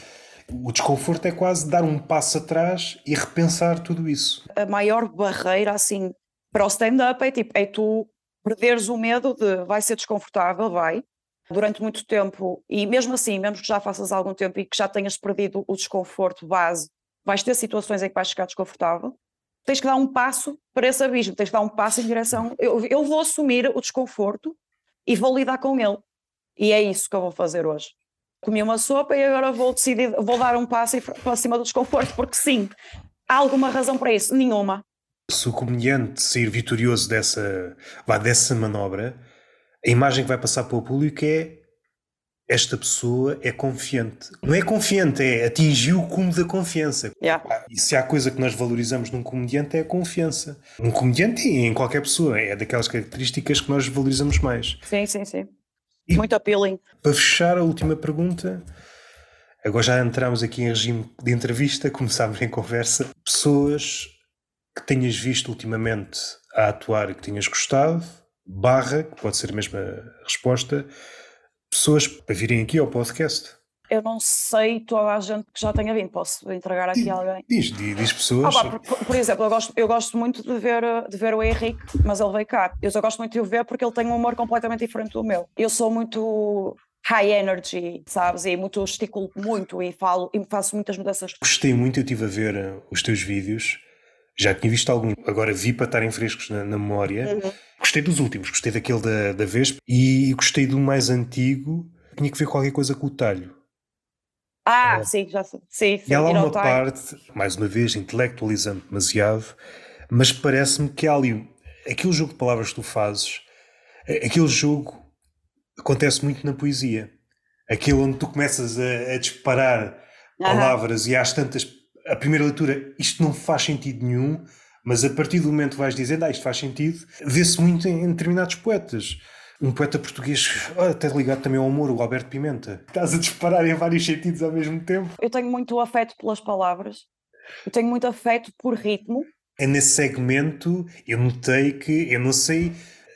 O desconforto é quase dar um passo atrás e repensar tudo isso. A maior barreira, assim, para o stand-up é tipo, é tu perderes o medo de vai ser desconfortável, vai, durante muito tempo, e mesmo assim, mesmo que já faças algum tempo e que já tenhas perdido o desconforto base, vais ter situações em que vais ficar desconfortável, tens que dar um passo para esse abismo, tens que dar um passo em direção. Eu, eu vou assumir o desconforto e vou lidar com ele. E é isso que eu vou fazer hoje. Comi uma sopa e agora vou decidir, vou dar um passo para cima do desconforto, porque sim, há alguma razão para isso? Nenhuma. Se o comediante sair vitorioso dessa, vá, dessa manobra, a imagem que vai passar para o público é esta pessoa é confiante. Não é confiante, é atingiu o cume da confiança. Yeah. E se há coisa que nós valorizamos num comediante é a confiança. Um comediante e em qualquer pessoa, é daquelas características que nós valorizamos mais. Sim, sim, sim. E Muito appealing. Para fechar a última pergunta, agora já entramos aqui em regime de entrevista, começámos em conversa. Pessoas que tenhas visto ultimamente a atuar e que tenhas gostado, barra, que pode ser a mesma resposta, pessoas para virem aqui ao podcast? Eu não sei toda a gente que já tenha vindo, posso entregar aqui diz, alguém? Diz, diz, pessoas. Ah, pá, por, por, exemplo, eu gosto, eu gosto muito de ver, de ver o Henrique, mas ele veio cá. Eu só gosto muito de o ver porque ele tem um humor completamente diferente do meu. Eu sou muito high energy, sabes? E muito esticulo muito e falo e faço muitas mudanças. Gostei muito, eu estive a ver uh, os teus vídeos. Já tinha visto alguns, agora vi para estarem frescos na, na memória. Uhum. Gostei dos últimos, gostei daquele da, da Vespa e gostei do mais antigo. Tinha que ver qualquer coisa com o talho. Ah, é. sim, já sei. Sim, e há lá uma parte, mais uma vez, intelectualizando demasiado, mas parece-me que há ali aquele jogo de palavras que tu fazes, aquele jogo acontece muito na poesia. Aquele onde tu começas a, a disparar palavras e às tantas, a primeira leitura, isto não faz sentido nenhum, mas a partir do momento que vais dizendo, ah, isto faz sentido, vê-se muito em, em determinados poetas um poeta português até ligado também ao humor, o Alberto Pimenta. Estás a disparar em vários sentidos ao mesmo tempo. Eu tenho muito afeto pelas palavras, eu tenho muito afeto por ritmo. É nesse segmento, eu notei que, eu não sei,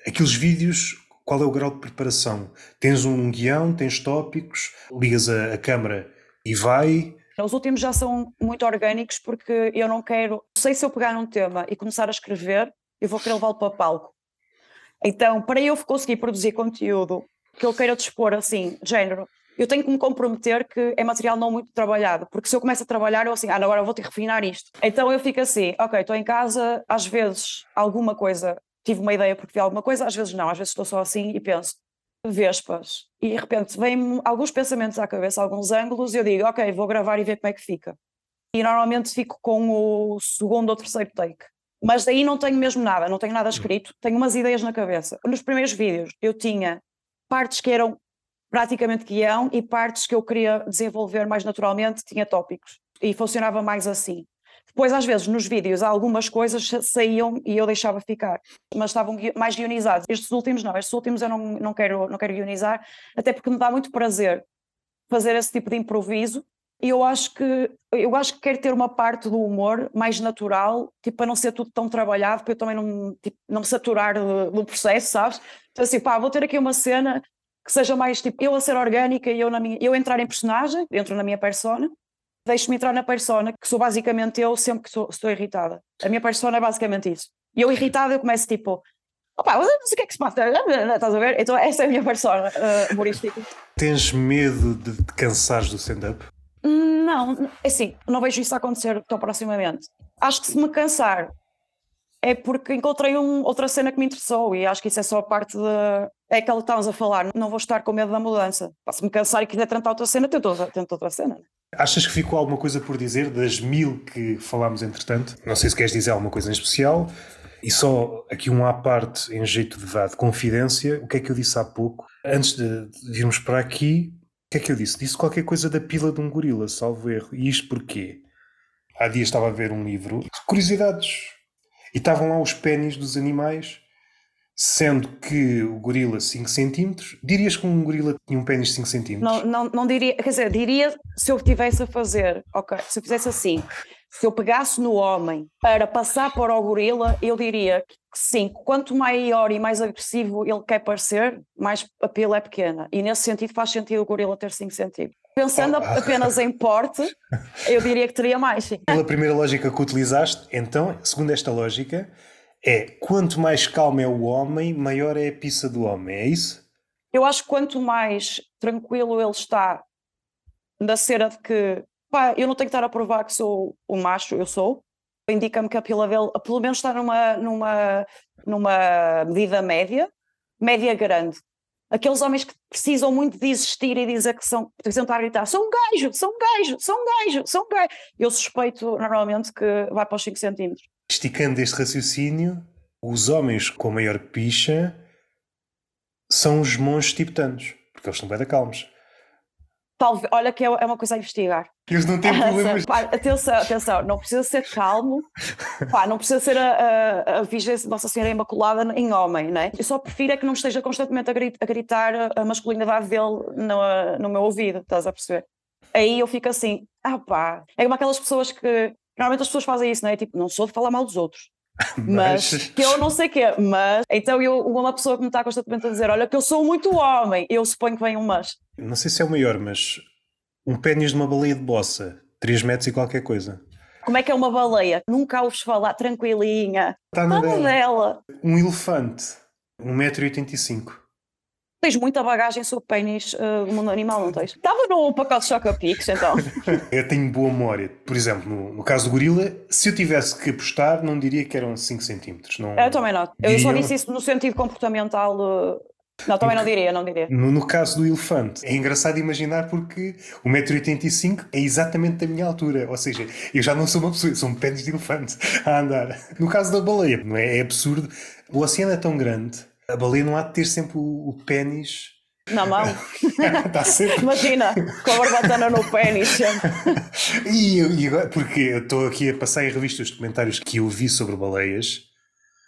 aqueles vídeos, qual é o grau de preparação? Tens um guião, tens tópicos, ligas a, a câmara e vai, os últimos já são muito orgânicos porque eu não quero, sei se eu pegar num tema e começar a escrever, eu vou querer levá-lo para palco. Então, para eu conseguir produzir conteúdo que eu queira dispor assim, género, eu tenho que me comprometer que é material não muito trabalhado, porque se eu começo a trabalhar, eu assim, ah, agora vou ter que refinar isto. Então eu fico assim, ok, estou em casa, às vezes alguma coisa, tive uma ideia porque vi alguma coisa, às vezes não, às vezes estou só assim e penso, vespas, e de repente vêm alguns pensamentos à cabeça, alguns ângulos, e eu digo, ok, vou gravar e ver como é que fica. E normalmente fico com o segundo ou terceiro take. Mas daí não tenho mesmo nada, não tenho nada escrito, tenho umas ideias na cabeça. Nos primeiros vídeos eu tinha partes que eram praticamente guião e partes que eu queria desenvolver mais naturalmente, tinha tópicos. E funcionava mais assim. Depois, às vezes, nos vídeos, algumas coisas saíam e eu deixava ficar, mas estavam mais guionizados. Estes últimos não, estes últimos eu não, não, quero, não quero guionizar, até porque me dá muito prazer fazer esse tipo de improviso eu acho que eu acho que quero ter uma parte do humor mais natural, tipo, para não ser tudo tão trabalhado, para eu também não, tipo, não me saturar do, processo, sabes? Então assim, pá, vou ter aqui uma cena que seja mais tipo eu a ser orgânica e eu, na minha, eu entrar em personagem, entro na minha persona, deixo-me entrar na persona, que sou basicamente eu sempre que sou, estou irritada. A minha persona é basicamente isso. E eu irritada eu começo tipo, opá, não sei o que é que se passa, estás a ver? Então essa é a minha persona uh, humorística. Tens medo de te cansares do stand-up? Não, é assim, não vejo isso acontecer tão proximamente. Acho que se me cansar é porque encontrei um, outra cena que me interessou e acho que isso é só parte de. É aquela que estávamos a falar, não vou estar com medo da mudança. Se me cansar e quiser tentar outra cena, tento, tento outra cena. Achas que ficou alguma coisa por dizer das mil que falámos entretanto? Não sei se queres dizer alguma coisa em especial. E só aqui um à parte, em jeito de, de confidência, o que é que eu disse há pouco? Antes de, de virmos para aqui, que é que eu disse? Disse qualquer coisa da pila de um gorila, salvo erro. E isto porquê? Há dias estava a ver um livro de curiosidades. E estavam lá os pênis dos animais, sendo que o gorila 5 cm. Dirias que um gorila tinha um pênis de 5 cm? Não, não, não diria, quer dizer, diria se eu estivesse a fazer, ok, se eu fizesse assim, se eu pegasse no homem para passar para o gorila, eu diria que sim, quanto maior e mais agressivo ele quer parecer, mais a pila é pequena. E nesse sentido faz sentido o gorila ter 5 centímetros. Pensando oh. apenas em porte, eu diria que teria mais. Sim. Pela primeira lógica que utilizaste, então, segundo esta lógica, é quanto mais calmo é o homem, maior é a pizza do homem, é isso? Eu acho que quanto mais tranquilo ele está na cena de que pá, eu não tenho que estar a provar que sou o macho, eu sou, indica-me que a pila dele pelo menos está numa, numa, numa medida média, média grande. Aqueles homens que precisam muito de existir e dizer que são, precisam estar a gritar, sou um gajo, sou um gajo, sou um gajo, sou um gajo. Eu suspeito normalmente que vai para os 5 centímetros. Esticando este raciocínio, os homens com maior picha são os monges tibetanos, porque eles estão bem da calmos. Talvez, olha que é, é uma coisa a investigar. Eles não têm problemas. Pá, atenção, atenção, não precisa ser calmo, pá, não precisa ser a, a, a vigência de Nossa Senhora Imaculada em homem, né? Eu só prefiro é que não esteja constantemente a, gritar, a gritar a masculinidade dele no, no meu ouvido, estás a perceber? Aí eu fico assim, ah pá, é como aquelas pessoas que. Normalmente as pessoas fazem isso, não é? Tipo, não sou de falar mal dos outros. Mas, mas que eu não sei o quê, mas então eu, uma pessoa que me está constantemente a dizer: Olha, que eu sou muito homem, eu suponho que vem um mas. Não sei se é o maior, mas um pênis de uma baleia de bossa, 3 metros e qualquer coisa. Como é que é uma baleia? Nunca ouves falar, tranquilinha. Está na dela. dela. Um elefante, 1,85m. Tens muita bagagem sobre pênis uh, do mundo animal, não tens? Estava no pacote de Choca-Pix, então. eu tenho boa memória. Por exemplo, no, no, caso do gorila, se eu tivesse que apostar, não diria que eram 5 centímetros. Não, eu também não. Eu só disse isso no sentido comportamental. Uh, não, também não diria, não diria. No, no, caso do elefante, é engraçado imaginar porque o 1,85m é exatamente da minha altura. Ou seja, eu já não sou uma pessoa, sou um pênis de elefante a andar. No caso da baleia, não é? É absurdo. O oceano é tão grande, a baleia não há de ter sempre o, o pênis na mão. Está sempre. Imagina, com a barbatana no pênis. e, e agora, porque eu estou aqui a passar em revista os documentários que eu vi sobre baleias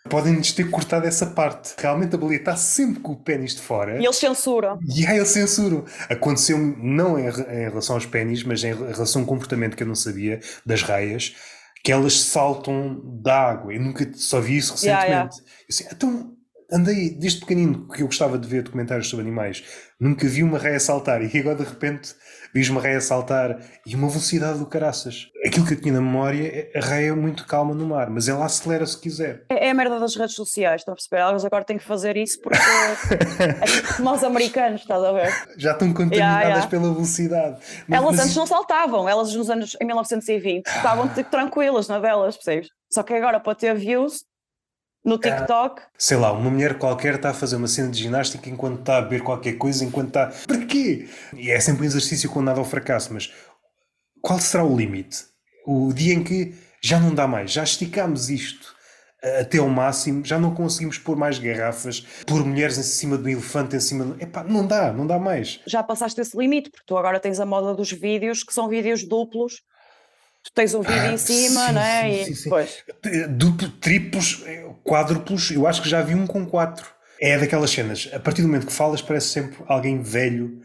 podem-nos ter cortado essa parte. Realmente a baleia está sempre com o pênis de fora. E eles censuram. E aí eles censuram. Aconteceu não em, em relação aos pênis, mas em relação ao comportamento que eu não sabia das raias, que elas saltam da água. Eu nunca só vi isso recentemente. Yeah, yeah. Assim, então, andei desde pequenino que eu gostava de ver documentários sobre animais. Nunca vi uma raia saltar e agora de repente vejo uma raia saltar e uma velocidade do caraças. Aquilo que eu tinha na memória, a raia é muito calma no mar, mas ela acelera se quiser. É, é a merda das redes sociais, estão a perceber? Elas agora têm que fazer isso porque é como os americanos, estás a ver? Já estão contaminadas yeah, yeah. pela velocidade. Mas, elas mas... antes não saltavam, elas nos anos em 1920 estavam tranquilas na delas, percebes? Só que agora para ter views no é. TikTok. sei lá, uma mulher qualquer está a fazer uma cena de ginástica enquanto está a beber qualquer coisa, enquanto está. Para quê? E é sempre um exercício com nada ao fracasso, mas qual será o limite? O dia em que já não dá mais, já esticámos isto até ao máximo, já não conseguimos pôr mais garrafas, pôr mulheres em cima do elefante, em cima do... Epá, não dá, não dá mais. Já passaste esse limite, porque tu agora tens a moda dos vídeos, que são vídeos duplos, tu tens um vídeo ah, em cima, sim, não é? Sim, e sim, depois... Duplo, triplos, quádruplos, eu acho que já vi um com quatro. É daquelas cenas, a partir do momento que falas parece sempre alguém velho,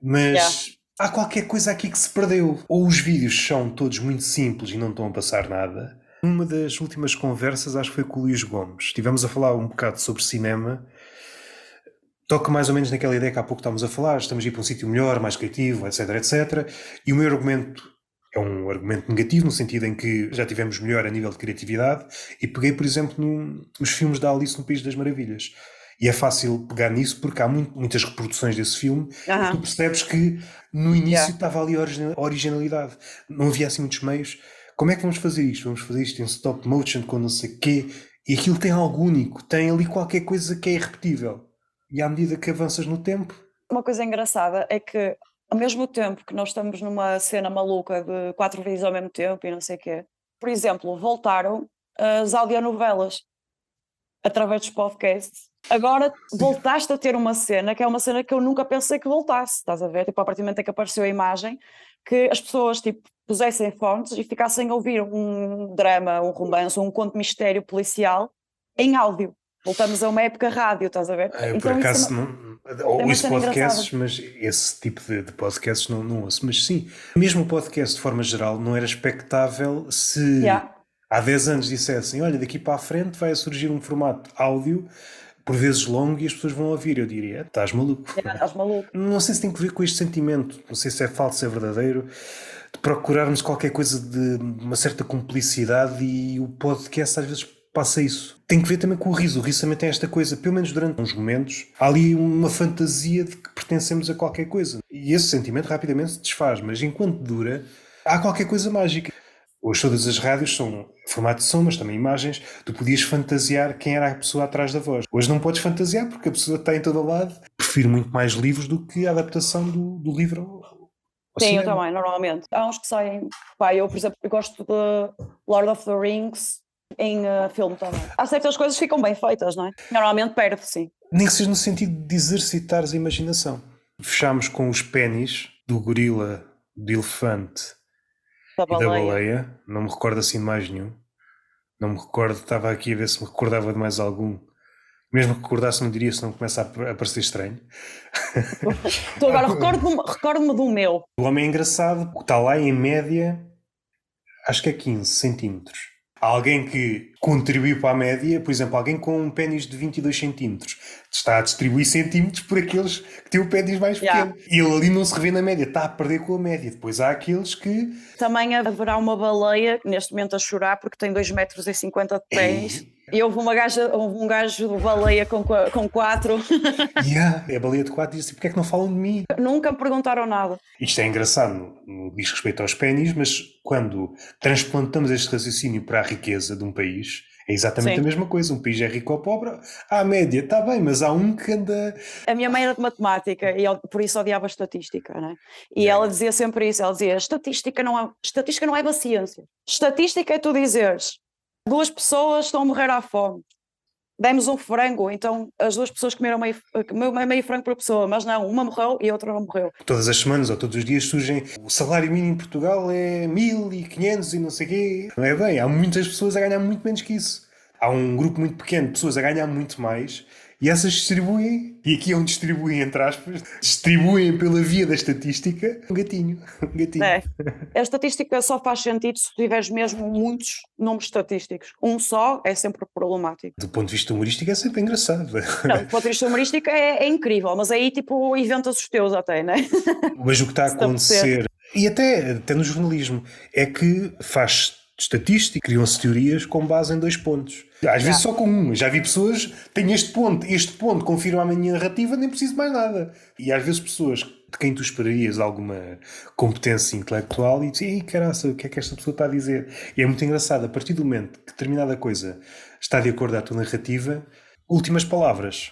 mas yeah. há qualquer coisa aqui que se perdeu. Ou os vídeos são todos muito simples e não estão a passar nada. Numa das últimas conversas, acho que foi com o Luís Gomes, estivemos a falar um bocado sobre cinema. Toca mais ou menos naquela ideia que há pouco estávamos a falar, estamos a ir para um sítio melhor, mais criativo, etc, etc. E o meu argumento é um argumento negativo, no sentido em que já tivemos melhor a nível de criatividade, e peguei, por exemplo, no, nos filmes da Alice no País das Maravilhas. E é fácil pegar nisso porque há muito, muitas reproduções desse filme e tu percebes que no início yeah. estava ali a originalidade. Não havia assim muitos meios. Como é que vamos fazer isto? Vamos fazer isto em stop motion com não sei o quê. E aquilo tem algo único, tem ali qualquer coisa que é irrepetível. E à medida que avanças no tempo. Uma coisa engraçada é que ao mesmo tempo que nós estamos numa cena maluca de quatro vídeos ao mesmo tempo e não sei o quê, por exemplo, voltaram as audionovelas através dos podcasts. Agora voltaste a ter uma cena que é uma cena que eu nunca pensei que voltasse, estás a ver? Tipo, a partir do momento em que apareceu a imagem, que as pessoas tipo, pusessem fontes e ficassem a ouvir um drama, um romance, um conto de mistério policial em áudio. Voltamos a uma época rádio, estás a ver? Ah, eu, por Então, acaso, é uma- não, ou ouço podcasts, mas esse tipo de, de podcasts não, não ouço. Mas sim, mesmo o podcast, de forma geral, não era expectável se Yeah. há 10 anos dissessem: olha, daqui para a frente vai surgir um formato áudio, por vezes longo, e as pessoas vão ouvir. Eu diria: estás maluco. Yeah, Estás maluco. Não sei se tem que ver com este sentimento, não sei se é falso, se é verdadeiro, de procurarmos qualquer coisa de uma certa cumplicidade e o podcast às vezes passa isso. Tem que ver também com o riso. O riso também tem esta coisa, pelo menos durante uns momentos, há ali uma fantasia de que pertencemos a qualquer coisa. E esse sentimento rapidamente se desfaz, mas enquanto dura, há qualquer coisa mágica. Hoje todas as rádios são formato de som, mas também imagens. Tu podias fantasiar quem era a pessoa atrás da voz. Hoje não podes fantasiar porque a pessoa está em todo lado. Prefiro muito mais livros do que a adaptação do, do livro Sim, eu cinema. também, normalmente. Há uns que saem. Pá, eu, por exemplo, eu gosto de Lord of the Rings em eh, filme também. Há certas coisas que ficam bem feitas, não é? Normalmente perde, sim. Nem que seja no sentido de exercitares a imaginação. Fechámos com os pênis do gorila, do elefante Da e da baleia. Não me recordo assim de mais nenhum. Não me recordo, estava aqui a ver se me recordava de mais algum. Mesmo que recordasse, não diria se não começa a parecer estranho. Então, agora recordo-me recordo do meu. O homem é engraçado, está lá em média, acho que é 15 centímetros. Alguém que contribuiu para a média, por exemplo, alguém com um pênis de 22 centímetros está a distribuir centímetros por aqueles que têm o pênis mais pequeno. E ele ali não se revê na média, está a perder com a média. Depois há aqueles que. Também haverá uma baleia, neste momento a chorar, porque tem 2,50 metros e 50 de pés. E houve uma gaja, houve um gajo de baleia com, com quatro. Yeah, é a baleia de 4 e diz assim: porque é que não falam de mim? Nunca me perguntaram nada. Isto é engraçado no, diz respeito aos pênis, mas quando transplantamos este raciocínio para a riqueza de um país, é exatamente Sim. a mesma coisa. Um país é rico ou pobre, há a média, está bem, mas há um que anda. A minha mãe era de matemática e por isso odiava estatística, né? E Yeah. ela dizia sempre isso, ela dizia, estatística não é, estatística não é uma ciência. Estatística é tu dizeres, duas pessoas estão a morrer à fome. Demos um frango, então as duas pessoas comeram meio, meio frango por pessoa, mas não, uma morreu e a outra não morreu. Todas as semanas ou todos os dias surgem. O salário mínimo em Portugal é 1500 e não sei quê. Não é bem, há muitas pessoas a ganhar muito menos que isso. Há um grupo muito pequeno de pessoas a ganhar muito mais e essas distribuem, e aqui é um distribuem entre aspas, distribuem pela via da estatística um gatinho. Um gatinho. É. A estatística só faz sentido se tiveres mesmo muitos números estatísticos. Um só é sempre problemático. Do ponto de vista humorístico é sempre engraçado. Não, do ponto de vista humorístico é, é incrível, mas aí tipo inventas os teus até, né? Mas o que está a acontecer, e até, até no jornalismo, é que faz estatística, criam-se teorias com base em dois pontos. Às vezes só com um. Já vi pessoas têm este ponto, este ponto confirma a minha narrativa, nem preciso mais nada. E às vezes pessoas de quem tu esperarias alguma competência intelectual e dizem, ei caraça, o que é que esta pessoa está a dizer? E é muito engraçado, a partir do momento que determinada coisa está de acordo com a tua narrativa, últimas palavras.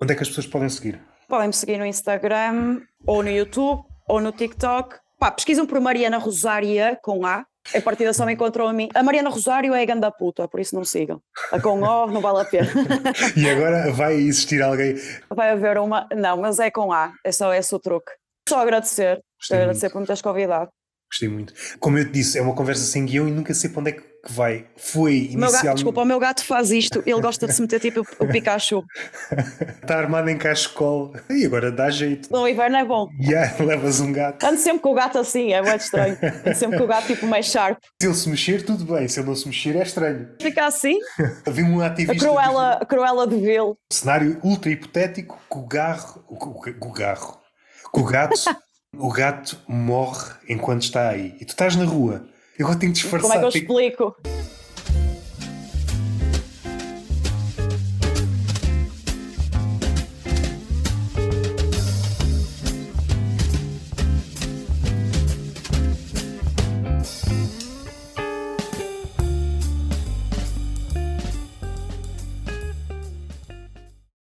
Onde é que as pessoas podem seguir? Podem me seguir no Instagram, ou no YouTube, ou no TikTok. Pá, pesquisam por Mariana Rosária com A. A partir da só me encontram a mim. A Mariana Rosário é a ganda puta, por isso não sigam. A com O não vale a pena. E agora vai existir alguém. Vai haver uma. Não, mas é com A. É só esse o truque. Só agradecer. Gostei agradecer por me teres convidado. Gostei muito. Como eu te disse, é uma conversa sem guião e nunca sei para onde é que vai. Foi O meu gato, inicialmente. desculpa, o meu gato faz isto. Ele gosta de se meter tipo o Pikachu. Está armado em cachecol. E agora dá jeito. No inverno é bom. E aí, levas um gato. Ando sempre com o gato assim, é muito estranho. Ando sempre com o gato tipo mais sharp. Se ele se mexer, tudo bem. Se ele não se mexer, é estranho. Fica assim, Havia um a ativista. Cruella, a Cruella de Vil. Cenário ultra hipotético que o garro. O, o, o garro. Que o gato. o gato morre enquanto está aí. E tu estás na rua. Eu agora tenho que disfarçar. Como é que eu explico?